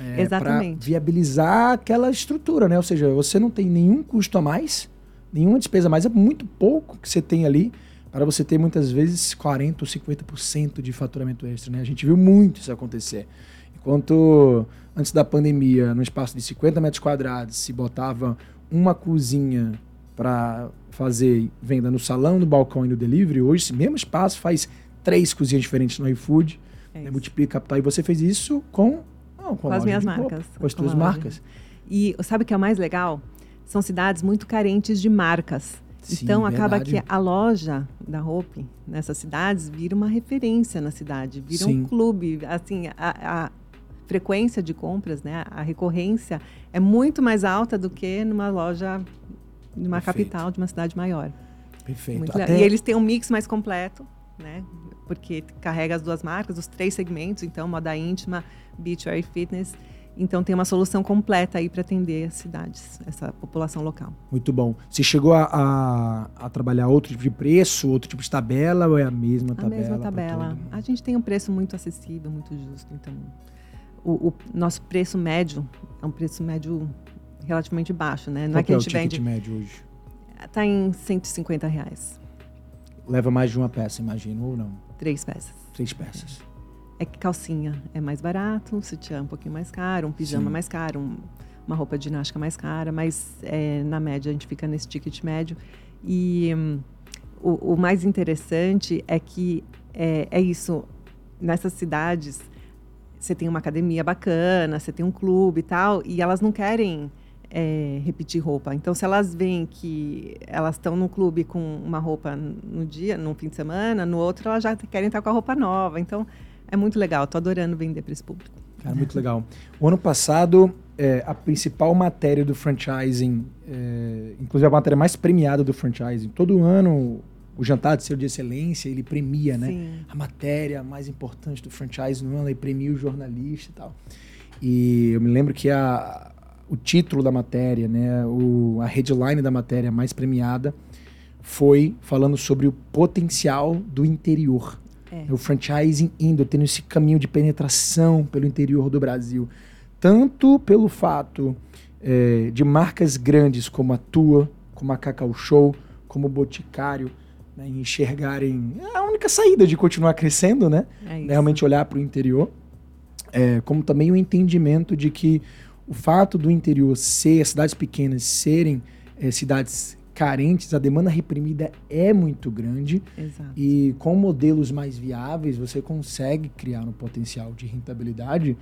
É, Exatamente. Para viabilizar aquela estrutura, né? Ou seja, você não tem nenhum custo a mais, nenhuma despesa mais, é muito pouco que você tem ali para você ter muitas vezes 40% ou 50% de faturamento extra, né? A gente viu muito isso acontecer. Enquanto antes da pandemia, no espaço de 50 metros quadrados, se botava uma cozinha para fazer venda no salão, no balcão e no delivery, hoje esse mesmo espaço faz três cozinhas diferentes no iFood, É né? multiplica capital. E você fez isso com, não, com, com as minhas marcas. Com as suas marcas. E sabe o que é o mais legal? São cidades muito carentes de marcas. Sim, então acaba verdade. que a loja da Hope nessas cidades vira uma referência na cidade, vira Sim. um clube. Assim, a, a, frequência de compras, né, a recorrência é muito mais alta do que numa loja de uma Perfeito. capital, de uma cidade maior. Perfeito. Até... E eles têm um mix mais completo, né? Porque carrega as duas marcas, os três segmentos, então moda íntima, beachwear e fitness. Então tem uma solução completa aí para atender as cidades, essa população local. Muito bom. Você chegou a, a, a, trabalhar outro tipo de preço, outro tipo de tabela ou é a mesma a tabela? A mesma tabela. A gente tem um preço muito acessível, muito justo. Então, o, o, nosso preço médio é um preço médio relativamente baixo, né? Não Qual é que a gente é o vende. médio hoje? Está em 150 reais. Leva mais de uma peça, imagino, ou não? Três peças. Três peças. É que calcinha é mais barato, um sutiã um pouquinho mais caro, um pijama Sim. mais caro, um, uma roupa de ginástica mais cara, mas é, na média a gente fica nesse ticket médio. E um, o, o, mais interessante é que é, é isso, nessas cidades você tem uma academia bacana, você tem um clube e tal, e elas não querem é, repetir roupa. Então, se elas veem que elas estão no clube com uma roupa no dia, no fim de semana, no outro elas já querem estar com a roupa nova. Então, é muito legal. Estou adorando vender para esse público. Cara, muito legal. O ano passado, é, a principal matéria do franchising, é, inclusive a matéria mais premiada do franchising, todo ano o jantar de ser de excelência, ele premia, né? A matéria mais importante do franchise no ano, ele premia o jornalista e tal. E eu me lembro que a, o título da matéria, né, o, a headline da matéria mais premiada foi falando sobre o potencial do interior. É. O franchising indo, tendo esse caminho de penetração pelo interior do Brasil. Tanto pelo fato é, de marcas grandes como a Tua, como a Cacau Show, como o Boticário, né, enxergarem a única saída de continuar crescendo, né? É Realmente olhar para o interior. É, como também o entendimento de que o fato do interior ser, cidades pequenas serem é, cidades carentes, a demanda reprimida é muito grande. Exato. E com modelos mais viáveis, você consegue criar um potencial de rentabilidade,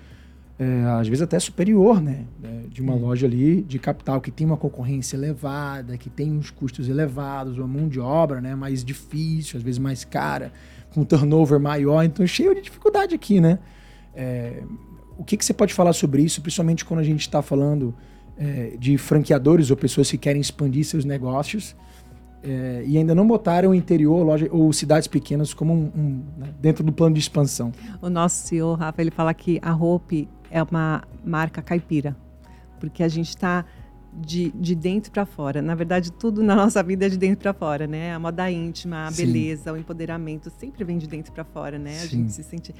é, às vezes até superior, né? É, de uma loja ali de capital que tem uma concorrência elevada, que tem uns custos elevados, uma mão de obra né, mais difícil, às vezes mais cara, com um turnover maior. Então, cheio de dificuldade aqui, né? É, o que, que você pode falar sobre isso, principalmente quando a gente está falando é, de franqueadores ou pessoas que querem expandir seus negócios é, e ainda não botaram o interior loja, ou cidades pequenas como um, um né, dentro do plano de expansão? O nosso CEO, Rafa, ele fala que a Hope é uma marca caipira, porque a gente está de, de dentro para fora. Na verdade, tudo na nossa vida é de dentro para fora, né? A moda íntima, a Sim. beleza, o empoderamento sempre vem de dentro para fora, né? Sim. A gente se sente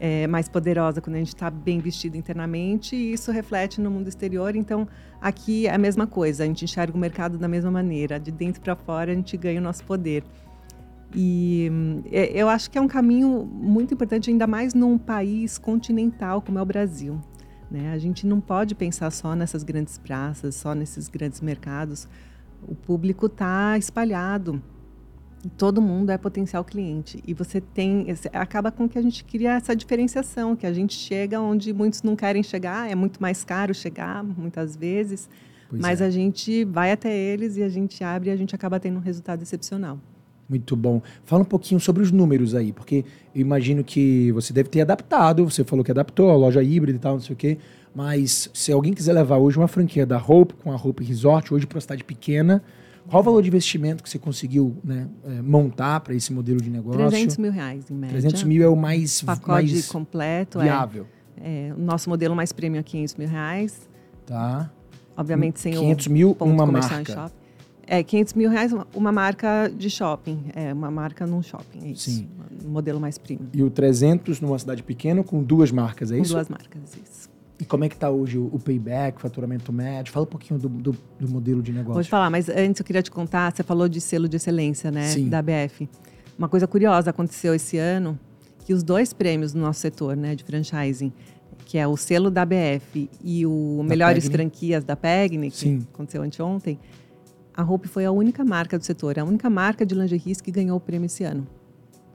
é, mais poderosa quando a gente está bem vestido internamente e isso reflete no mundo exterior. Então, aqui é a mesma coisa, a gente enxerga o mercado da mesma maneira, de dentro para fora a gente ganha o nosso poder. E é, eu acho que é um caminho muito importante, ainda mais num país continental como é o Brasil. Né? A gente não pode pensar só nessas grandes praças, só nesses grandes mercados. O público está espalhado todo mundo é potencial cliente. E você tem. Acaba com que a gente cria essa diferenciação, que a gente chega onde muitos não querem chegar, é muito mais caro chegar, muitas vezes. Pois mas é. a gente vai até eles e a gente abre e a gente acaba tendo um resultado excepcional. Muito bom. Fala um pouquinho sobre os números aí, porque eu imagino que você deve ter adaptado, você falou que adaptou a loja híbrida e tal, não sei o quê, mas se alguém quiser levar hoje uma franquia da Hope com a Hope Resort, hoje para uma cidade pequena, qual o valor de investimento que você conseguiu né, é, montar para esse modelo de negócio? 300 mil reais, em média. 300 mil é o mais, Pacote mais completo. É. viável. É, é, o nosso modelo mais premium é 500 mil reais. Tá. Obviamente sem 500 o mil uma marca. É, 500 mil reais uma marca de shopping. É, uma marca num shopping, é isso. Sim. Um modelo mais premium. E o 300 numa cidade pequena com duas marcas, é com isso? Com duas marcas, isso. E como é que está hoje o, payback, o faturamento médio? Fala um pouquinho do, do, do, modelo de negócio. Vou te falar, mas antes eu queria te contar, você falou de selo de excelência, né, Sim. da BF. Uma coisa curiosa aconteceu esse ano, que os dois prêmios do nosso setor, né, de franchising, que é o selo da BF e o da Melhores Pegni. Franquias da Pegni, que Sim. aconteceu anteontem, a Hope foi a única marca do setor, a única marca de lingerie que ganhou o prêmio esse ano.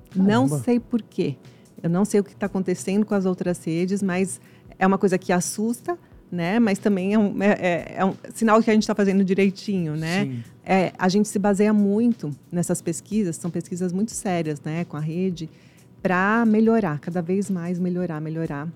Caramba. Não sei por quê. Eu não sei o que está acontecendo com as outras redes, mas é uma coisa que assusta, né? Mas também é um, é, é, é um sinal que a gente está fazendo direitinho, né? É, a gente se baseia muito nessas pesquisas, são pesquisas muito sérias, né? Com a rede, para melhorar, cada vez mais melhorar, melhorar.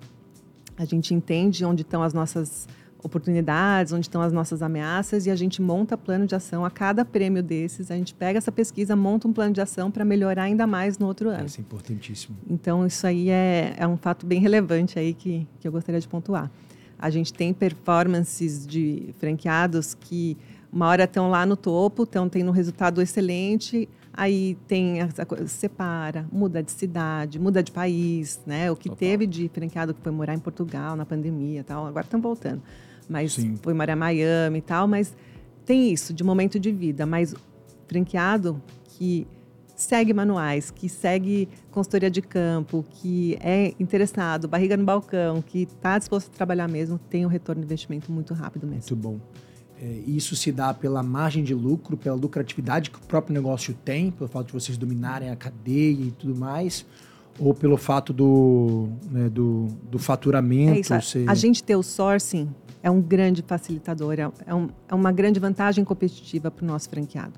A gente entende onde estão as nossas oportunidades, onde estão as nossas ameaças e a gente monta plano de ação a cada prêmio desses. A gente pega essa pesquisa, monta um plano de ação para melhorar ainda mais no outro ano. Isso é importantíssimo. Então, isso aí é, é um fato bem relevante aí que, que eu gostaria de pontuar. A gente tem performances de franqueados que uma hora estão lá no topo, estão tendo um resultado excelente, aí tem essa coisa, separa, muda de cidade, muda de país, né? O que teve de franqueado que foi morar em Portugal na pandemia, tal, agora estão voltando mas Sim. foi morar Miami e tal, mas tem isso de momento de vida, mas franqueado que segue manuais, que segue consultoria de campo, que é interessado, barriga no balcão, que está disposto a trabalhar mesmo, tem um retorno de investimento muito rápido mesmo. Muito bom. É, isso se dá pela margem de lucro, pela lucratividade que o próprio negócio tem, pelo fato de vocês dominarem a cadeia e tudo mais, ou pelo fato do, né, do, do faturamento? É isso, ser... A gente ter o sourcing é um grande facilitador, é, é, um, é uma grande vantagem competitiva para o nosso franqueado.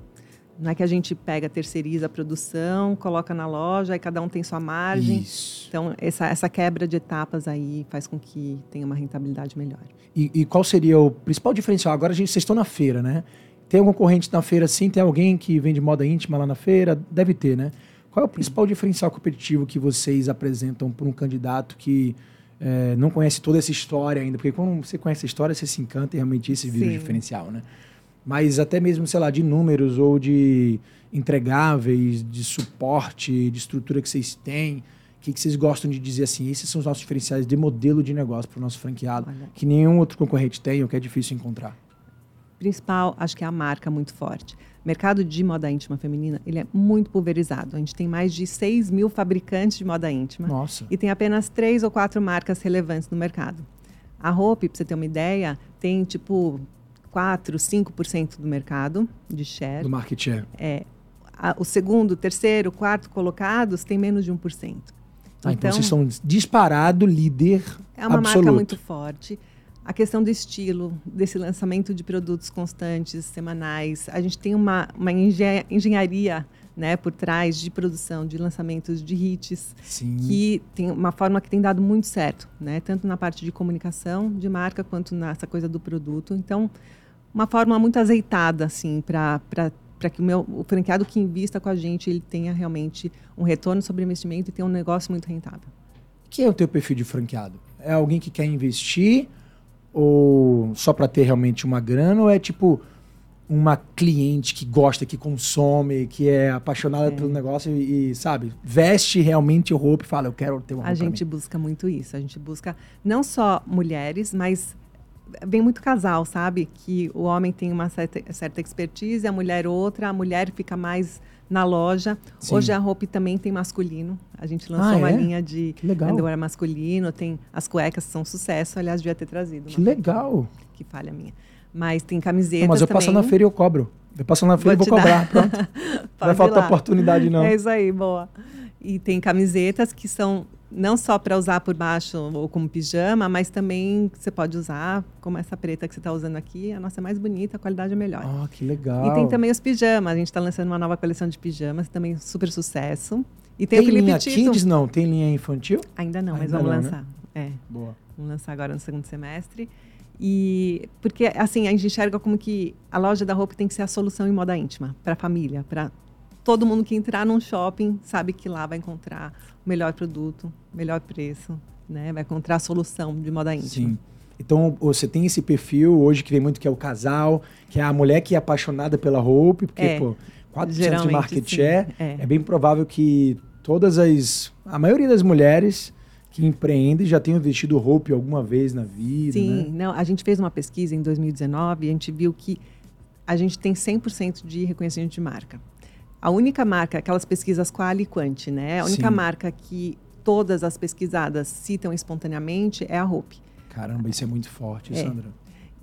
Não é que a gente pega, terceiriza a produção, coloca na loja e cada um tem sua margem. Isso. Então, essa, essa quebra de etapas aí faz com que tenha uma rentabilidade melhor. E, e qual seria o principal diferencial? Agora, a gente, vocês estão na feira, né? Tem algum concorrente na feira sim? Tem alguém que vende moda íntima lá na feira? Deve ter, né? Qual é o principal diferencial competitivo que vocês apresentam para um candidato que é, não conhece toda essa história ainda, porque quando você conhece a história, você se encanta e realmente esse vira diferencial, né? Mas até mesmo, sei lá, de números ou de entregáveis, de suporte, de estrutura que vocês têm, o que, que vocês gostam de dizer assim? Esses são os nossos diferenciais de modelo de negócio para o nosso franqueado, Olha. que nenhum outro concorrente tem ou que é difícil encontrar. Principal, acho que é a marca muito forte. O mercado de moda íntima feminina ele é muito pulverizado. A gente tem mais de 6 mil fabricantes de moda íntima. Nossa. E tem apenas três ou quatro marcas relevantes no mercado. A Hope, para você ter uma ideia, tem tipo 4, 5% do mercado de share. Do market share. É, a, o segundo, terceiro, quarto colocados tem menos de 1%. Ah, então, então vocês são disparado líder É uma absoluto. marca muito forte a questão do estilo, desse lançamento de produtos constantes, semanais. A gente tem uma, uma engenharia né, por trás de produção, de lançamentos de hits, Sim. que tem uma forma que tem dado muito certo, né, tanto na parte de comunicação de marca quanto nessa coisa do produto. Então, uma forma muito azeitada assim para que o meu o franqueado que invista com a gente ele tenha realmente um retorno sobre investimento e tenha um negócio muito rentável. Quem é o teu perfil de franqueado? É alguém que quer investir ou só para ter realmente uma grana? Ou é tipo uma cliente que gosta, que consome, que é apaixonada é. pelo negócio e, e, sabe, veste realmente o roupa e fala, eu quero ter uma A gente busca muito isso. A gente busca não só mulheres, mas vem muito casal, sabe? Que o homem tem uma certa, certa expertise, a mulher outra, a mulher fica mais na loja. Sim. Hoje a roupa também tem masculino. A gente lançou ah, uma é? linha de underwear masculino, tem as cuecas são sucesso, aliás, devia ter trazido. Que legal. Que falha minha. Mas tem camisetas Não, mas eu também. passo na feira e eu cobro. Eu passo na feira e vou cobrar, pronto. [LAUGHS] não vai faltar oportunidade não. É isso aí, boa. E tem camisetas que são não só para usar por baixo ou como pijama, mas também você pode usar, como essa preta que você está usando aqui, a nossa é mais bonita, a qualidade é melhor. Ah, que legal. E tem também os pijamas, a gente está lançando uma nova coleção de pijamas, também super sucesso. E tem, tem o Felipe linha Tito. Kids não? Tem linha infantil? Ainda não, Ainda mas vamos não, né? lançar. Né? É. Boa. Vamos lançar agora no segundo semestre. E porque assim, a gente enxerga como que a loja da roupa tem que ser a solução em moda íntima para a família, para todo mundo que entrar num shopping sabe que lá vai encontrar melhor produto, melhor preço, né? Vai encontrar a solução de moda íntima. Sim. Então, você tem esse perfil hoje que vem muito que é o casal, que é a mulher que é apaixonada pela roupa, porque, é, pô, 4% de market share, é. é bem provável que todas as... A maioria das mulheres que empreendem já tenham vestido roupa alguma vez na vida, Sim, né? não, a gente fez uma pesquisa em 2019 e a gente viu que a gente tem 100% de reconhecimento de marca. A única marca, aquelas pesquisas quali e quanti, né? A única Sim. marca que todas as pesquisadas citam espontaneamente é a Hope. Caramba, isso é muito forte, é. Sandra.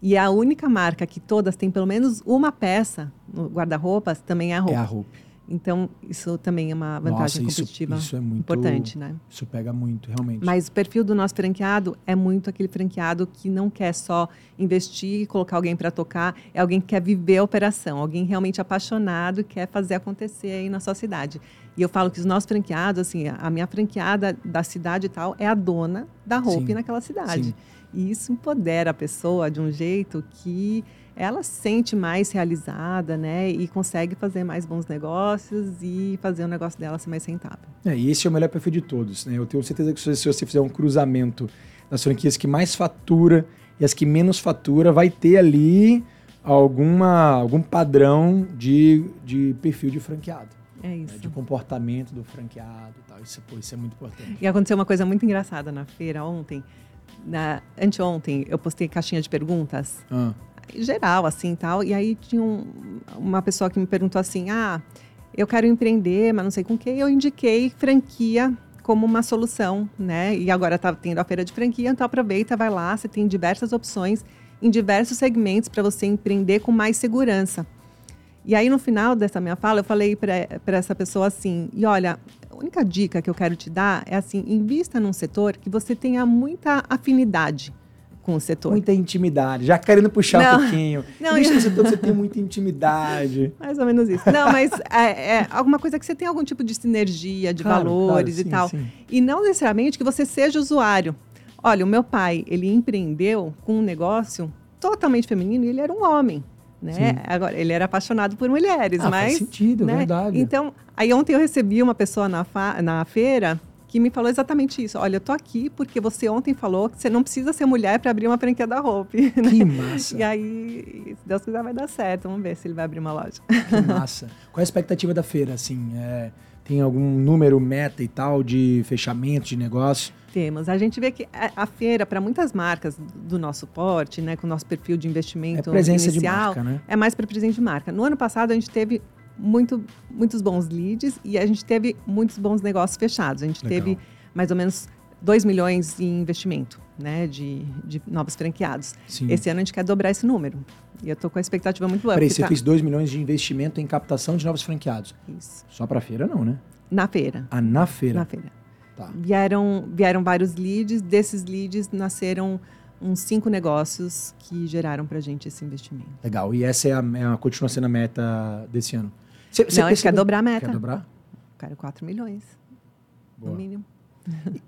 E a única marca que todas têm pelo menos uma peça no guarda-roupas também é a Hope. É a Hope. Então, isso também é uma vantagem Nossa, isso- competitiva isso é muito- importante, né? Isso pega muito, realmente. Mas o perfil do nosso franqueado é muito aquele franqueado que não quer só investir e colocar alguém para tocar, é alguém que quer viver a operação, alguém realmente apaixonado e quer fazer acontecer aí na sua cidade. E eu falo que os nossos franqueados, assim, a minha franqueada da cidade e tal é a dona da roupa naquela cidade. Sim. E isso empodera a pessoa de um jeito que ela se sente mais realizada, né? E consegue fazer mais bons negócios e fazer o negócio dela ser mais rentável. É, e esse é o melhor perfil de todos. Né? Eu tenho certeza que se você fizer um cruzamento das franquias que mais fatura e as que menos fatura, vai ter ali alguma, algum padrão de, de perfil de franqueado, É né? isso. de comportamento do franqueado e tal. Isso, pô, isso é muito importante. E aconteceu uma coisa muito engraçada na feira ontem. Na, anteontem, eu postei caixinha de perguntas, Ah, geral, assim, tal. E aí tinha um- uma pessoa que me perguntou assim, ah, eu quero empreender, mas não sei com quem. Eu indiquei franquia como uma solução, né? E agora está tendo a feira de franquia, então aproveita, vai lá, você tem diversas opções em diversos segmentos para você empreender com mais segurança. E aí, no final dessa minha fala, eu falei para essa pessoa assim: e olha, a única dica que eu quero te dar é assim: invista num setor que você tenha muita afinidade com o setor. muita intimidade. Já querendo puxar Não. um pouquinho. [LAUGHS] Não, Deixa eu- você todo, você tem muita intimidade. [LAUGHS] Mais ou menos isso. Não, mas é, é alguma coisa que você tem algum tipo de sinergia, de Claro, valores claro, e sim, tal. sim. E não necessariamente que você seja usuário. Olha, o meu pai, ele empreendeu com um negócio totalmente feminino e ele era um homem. Né? Sim. Agora, ele era apaixonado por mulheres, Ah, mas. faz sentido, né? verdade. Então, aí ontem eu recebi uma pessoa na, fa- na feira que me falou exatamente isso. Olha, eu tô aqui porque você ontem falou que você não precisa ser mulher para abrir uma franquia da roupa. [LAUGHS] Que massa. E aí, se Deus quiser, vai dar certo. Vamos ver se ele vai abrir uma loja. Que massa. Qual é a expectativa da feira, assim? É, tem algum número, meta e tal de fechamento de negócio? Temos. A gente vê que a, a feira, para muitas marcas do nosso porte, né, com o nosso perfil de É investimento presença de inicial, marca, né? é mais para presente de marca. No ano passado, a gente teve muito, muitos bons leads e a gente teve muitos bons negócios fechados. A gente Legal. teve mais ou menos 2 milhões em investimento né, de, de novos franqueados. Sim. Esse ano a gente quer dobrar esse número. E eu estou com a expectativa muito boa. Peraí, você tá- fez 2 milhões de investimento em captação de novos franqueados. Isso. Só pra feira, não, né? Na feira. Ah, na feira. Na feira. Tá. Vieram, vieram vários leads, desses leads nasceram uns cinco negócios que geraram para a gente esse investimento. Legal. E essa é a, é a- continua sendo a meta desse ano. Você, você Não, a gente quer dobrar a meta. Quer dobrar? Quero 4 milhões, Boa. no mínimo.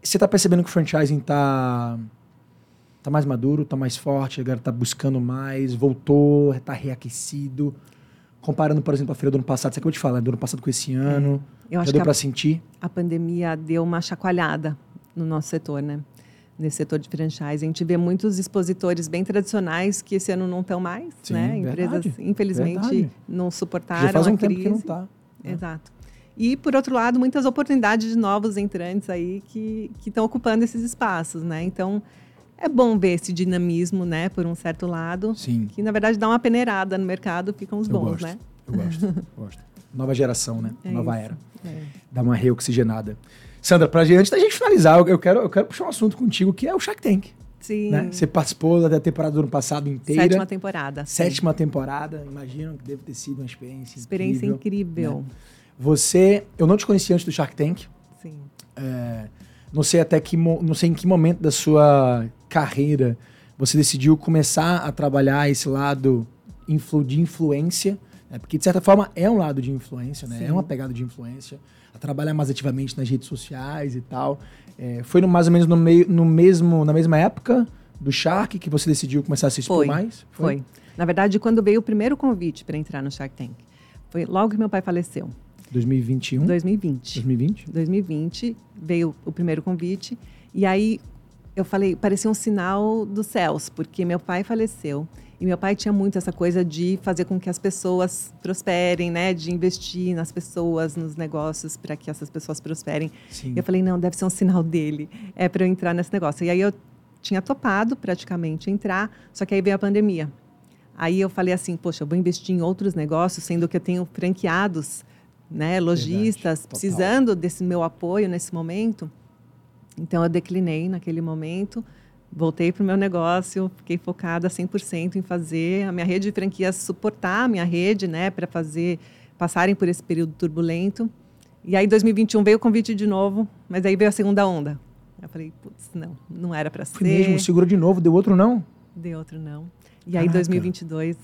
Você tá percebendo que o franchising tá, tá mais maduro, tá mais forte, a galera tá buscando mais, voltou, tá reaquecido. Comparando, por exemplo, a feira do ano passado, você acabou de falar, do ano passado com esse ano. Eu já acho deu que pra a, sentir? a pandemia deu uma chacoalhada no nosso setor, né? Nesse setor de franchise. A gente vê muitos expositores bem tradicionais que esse ano não estão mais, Sim, né? Empresas, verdade, infelizmente, verdade. não suportaram Já faz um a tempo crise. que não tá. Exato. E, por outro lado, muitas oportunidades de novos entrantes aí que estão ocupando esses espaços, né? Então, é bom ver esse dinamismo, né, por um certo lado, Sim. que, na verdade, dá uma peneirada no mercado, ficam os Eu bons, gosto. né? Eu gosto, gosto. [LAUGHS] Nova geração, né? É Nova isso. era. É. Dá uma reoxigenada. Sandra, pra gente, antes da gente finalizar, eu- quero, eu quero puxar um assunto contigo que é o Shark Tank. Sim. Né? Você participou da temporada do ano passado inteira. Sétima temporada. sim. Sétima temporada. Imagino que deve ter sido uma experiência Experiência incrível. incrível. Você, eu não te conhecia antes do Shark Tank. Sim. É, não sei até que, não sei em que momento da sua carreira você decidiu começar a trabalhar esse lado influ, de influência, né? porque de certa forma é um lado de influência, né? Sim. É uma pegada de influência. Trabalhar mais ativamente nas redes sociais e tal. É, foi no, mais ou menos no, meio, no mesmo, na mesma época do Shark que você decidiu começar a se expor Foi. mais? Foi. Na verdade, quando veio o primeiro convite para entrar no Shark Tank, foi logo que meu pai faleceu, 2021? 2020. 2020? 2020 veio o primeiro convite e aí eu falei, parecia um sinal dos céus, porque meu pai faleceu e meu pai tinha muito essa coisa de fazer com que as pessoas prosperem, né, de investir nas pessoas, nos negócios para que essas pessoas prosperem. Sim. E eu falei, não, deve ser um sinal dele, é para eu entrar nesse negócio. E aí eu tinha topado praticamente entrar, só que aí veio a pandemia. Aí eu falei assim, poxa, eu vou investir em outros negócios, sendo que eu tenho franqueados, né, lojistas, precisando desse meu apoio nesse momento. Então eu declinei naquele momento, voltei para o meu negócio, fiquei focada 100% em fazer a minha rede de franquias suportar a minha rede, né, para fazer passarem por esse período turbulento. E aí, 2021 veio o convite de novo, mas aí veio a segunda onda. Eu falei, putz, não, não era para ser. Mesmo, segurou de novo, deu outro não? Deu outro não. E aí, Caraca. 2022,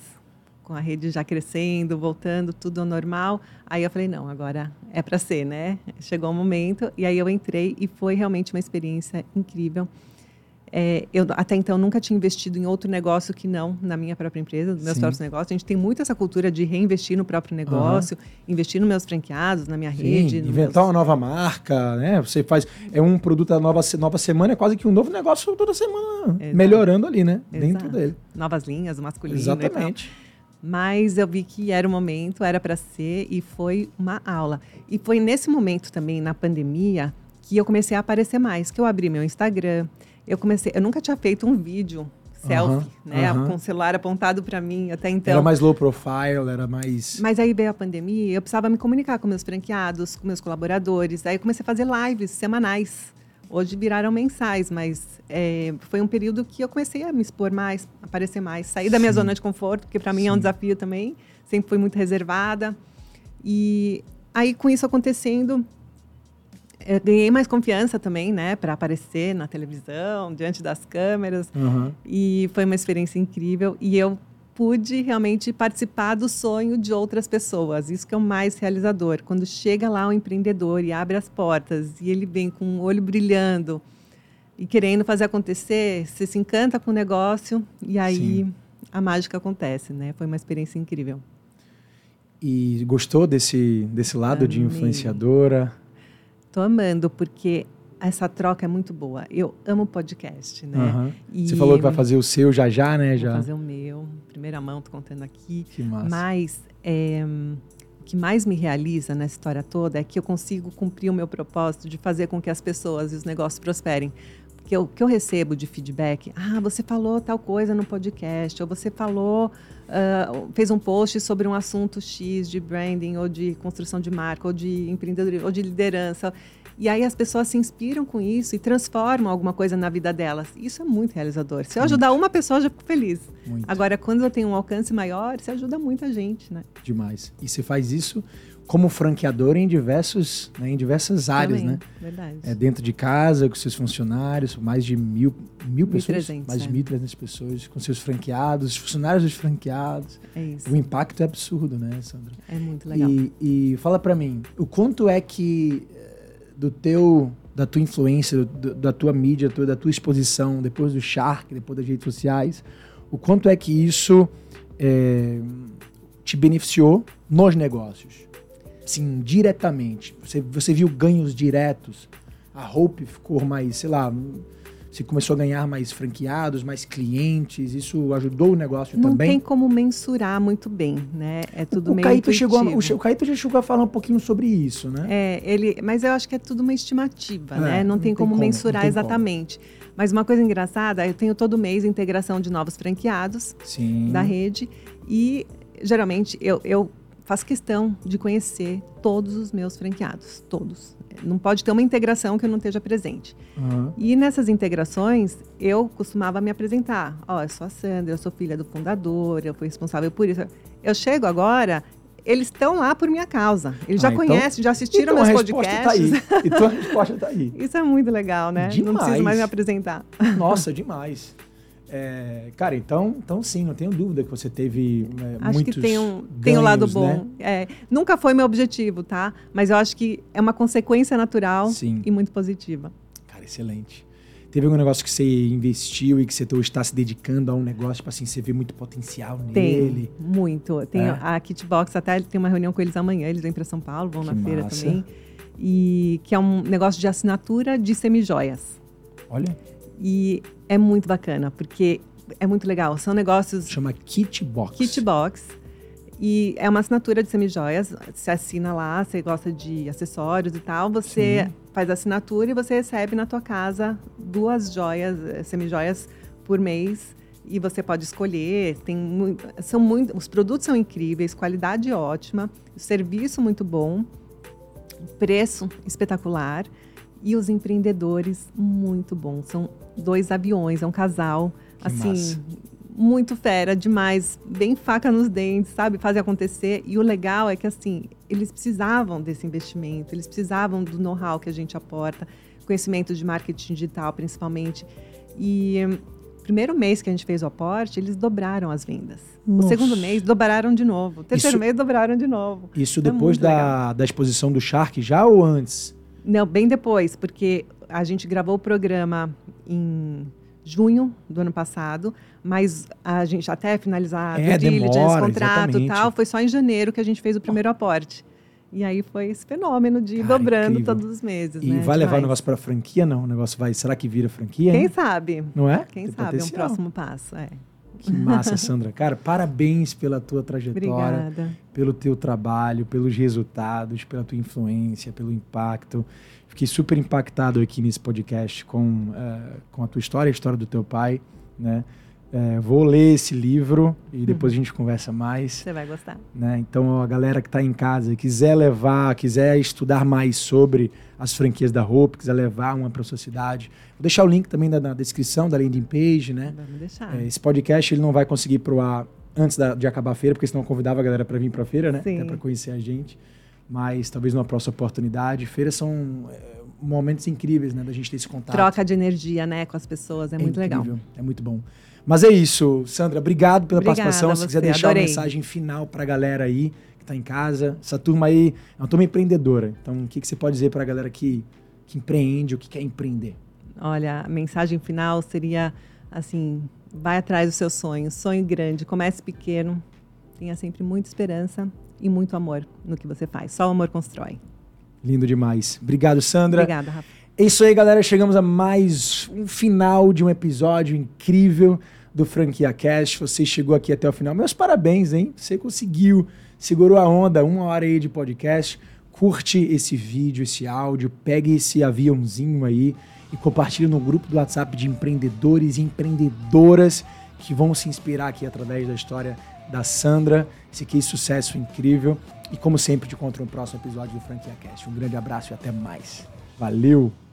com a rede já crescendo, voltando, tudo ao normal, aí eu falei, não, agora é para ser, né? Chegou o momento, e aí eu entrei e foi realmente uma experiência incrível. É, eu até então nunca tinha investido em outro negócio que não na minha própria empresa, nos meus Sim. próprios negócios. A gente tem muito essa cultura de reinvestir no próprio negócio, uhum. investir nos meus franqueados, na minha Sim, rede. Inventar meus... uma nova marca, né? Você faz. É um produto da nova, nova semana, é quase que um novo negócio toda semana, Exato. melhorando ali, né? Exato. Dentro dele. Novas linhas, masculino. Exatamente. Mas eu vi que era o momento, era para ser, e foi uma aula. E foi nesse momento também, na pandemia, que eu comecei a aparecer mais, que eu abri meu Instagram eu comecei, eu nunca tinha feito um vídeo selfie, né, com o celular apontado para mim até então. Era mais low profile, era mais. Mas aí veio a pandemia, eu precisava me comunicar com meus franqueados, com meus colaboradores. Aí eu comecei a fazer lives semanais. Hoje viraram mensais, mas é, foi um período que eu comecei a me expor mais, aparecer mais, sair da minha Sim. zona de conforto, porque para mim Sim. é um desafio também. Sempre fui muito reservada. E aí, com isso acontecendo, eu ganhei mais confiança também, né, para aparecer na televisão, diante das câmeras. Uhum. E foi uma experiência incrível. E eu pude realmente participar do sonho de outras pessoas. Isso que é o mais realizador. Quando chega lá o empreendedor e abre as portas e ele vem com o olho brilhando e querendo fazer acontecer, você se encanta com o negócio e aí Sim. a mágica acontece, né? Foi uma experiência incrível. E gostou desse, desse lado Amei. de influenciadora? Estou amando, porque essa troca é muito boa. Eu amo podcast, né? Uhum. E Você falou que vai fazer o seu já já, né? Já. Vou fazer o meu, primeira mão, tô contando aqui. Que massa. Mas é, o que mais me realiza nessa história toda é que eu consigo cumprir o meu propósito de fazer com que as pessoas e os negócios prosperem. Porque o que eu recebo de feedback, ah, você falou tal coisa no podcast, ou você falou, uh, fez um post sobre um assunto X de branding, ou de construção de marca, ou de empreendedorismo, ou de liderança. E aí as pessoas se inspiram com isso e transformam alguma coisa na vida delas. Isso é muito realizador. Se eu muito. ajudar uma pessoa, eu já fico feliz. Muito. Agora, quando eu tenho um alcance maior, você ajuda muita gente, né? Demais. E você faz isso como franqueador em diversos, né, em diversas áreas, Também, né? Verdade. É dentro de casa, com seus funcionários, mais de mil, mil pessoas, mais de 1.300 é. pessoas, com seus franqueados, os funcionários dos franqueados. É isso. O impacto é absurdo, né, Sandra? É muito legal. E, e fala para mim, o quanto é que eh, do teu da tua influência, do, da tua mídia, da tua exposição, depois do Shark, depois das redes sociais, o quanto é que isso é, te beneficiou nos negócios? Assim, diretamente? Você, você viu ganhos diretos? A Hope ficou mais, sei lá, você começou a ganhar mais franqueados, mais clientes, isso ajudou o negócio não também? Não tem como mensurar muito bem, né? É tudo o, meio Caíto chegou, o, o Caíto já chegou a falar um pouquinho sobre isso, né? É, ele, mas eu acho que é tudo uma estimativa, é, né? Não, não tem, como, como mensurar tem exatamente. Como. Mas uma coisa engraçada, eu tenho todo mês integração de novos franqueados Sim. da rede e geralmente eu, eu faço questão de conhecer todos os meus franqueados, todos. Não pode ter uma integração que eu não esteja presente. Uhum. E nessas integrações, eu costumava me apresentar. Ó, oh, eu sou a Sandra, eu sou filha do fundador, eu fui responsável por isso. Eu chego agora, eles estão lá por minha causa. Eles ah, já então, conhecem, já assistiram então meus podcasts. Tá aí. Então a resposta está aí. [LAUGHS] Isso é muito legal, né? Demais. Não preciso mais me apresentar. Nossa, demais. É, cara, então, então sim, não tenho dúvida que você teve é, acho muitos que tem um, ganhos, tem um lado bom. Né? É, nunca foi meu objetivo, tá? Mas eu acho que é uma consequência natural sim. e muito positiva. Cara, excelente. Teve algum negócio que você investiu e que você está se dedicando a um negócio, tipo assim, você vê muito potencial nele? Tem, muito. Tem é? a Kitbox, até tem uma reunião com eles amanhã, eles vêm para São Paulo, vão que na massa. feira também. E que é um negócio de assinatura de semijoias. Olha. E é muito bacana, porque é muito legal. São negócios. Chama Kitbox. Kitbox. E é uma assinatura de semijoias. Você assina lá, você gosta de acessórios e tal. Você Sim. faz a assinatura e você recebe na tua casa duas joias, eh, semijoias por mês. E você pode escolher. Tem muito, são muito, os produtos são incríveis, qualidade ótima, serviço muito bom, preço espetacular e os empreendedores muito bons. São dois aviões, é um casal, que assim, massa. muito fera, demais, bem faca nos dentes, sabe? Fazer acontecer. E o legal é que, assim, eles precisavam desse investimento, eles precisavam do know-how que a gente aporta, conhecimento de marketing digital, principalmente. E primeiro mês que a gente fez o aporte, eles dobraram as vendas. Nossa. O segundo mês, dobraram de novo. O terceiro isso, mês, dobraram de novo. Isso depois da, da exposição do Shark já ou antes? Não, bem depois, porque a gente gravou o programa em junho do ano passado, mas a gente até finalizar é, diligence, contrato e tal, foi só em janeiro que a gente fez o primeiro aporte. E aí foi esse fenômeno de ir Cara, dobrando incrível. todos os meses. E né? vai levar o negócio para franquia? Não, o negócio vai. Será que vira franquia? Quem hein? sabe? Não é? Quem Tem sabe? Potencial. É um próximo passo. É. Que massa, Sandra. Cara, parabéns pela tua trajetória, Obrigada. pelo teu trabalho, pelos resultados, pela tua influência, pelo impacto. Fiquei super impactado aqui nesse podcast com, uh, com a tua história, a história do teu pai, né? É, vou ler esse livro e depois uhum. a gente conversa mais. Você vai gostar. Né? Então, a galera que está em casa quiser levar, quiser estudar mais sobre as franquias da roupa, quiser levar uma para a sua cidade, vou deixar o link também na, na descrição da landing page. Né? Vamos deixar. É, esse podcast ele não vai conseguir pro ar antes da, de acabar a feira, porque senão eu convidava a galera para vir para a feira, né? Sim. Até para conhecer a gente. Mas talvez numa próxima oportunidade. Feiras são é, momentos incríveis, né? Da gente ter esse contato. Troca de energia, né? Com as pessoas. É, é muito incrível, legal. É muito bom. Mas é isso, Sandra. Obrigado pela Obrigada participação. Se quiser deixar Adorei. uma mensagem final para a galera aí que está em casa, essa turma aí é uma turma empreendedora. Então, o que, que você pode dizer para a galera que, que empreende ou que quer empreender? Olha, a mensagem final seria assim: vai atrás dos seus sonhos, sonho grande, comece pequeno, tenha sempre muita esperança e muito amor no que você faz. Só o amor constrói. Lindo demais. Obrigado, Sandra. Obrigada, Rafa. É isso aí, galera. Chegamos a mais um final de um episódio incrível do Franquia Cast. Você chegou aqui até o final. Meus parabéns, hein? Você conseguiu, segurou a onda, uma hora aí de podcast. Curte esse vídeo, esse áudio, pegue esse aviãozinho aí e compartilhe no grupo do WhatsApp de empreendedores e empreendedoras que vão se inspirar aqui através da história da Sandra. Esse aqui é sucesso incrível. E como sempre, te encontro no próximo episódio do Franquia Cast. Um grande abraço e até mais. Valeu!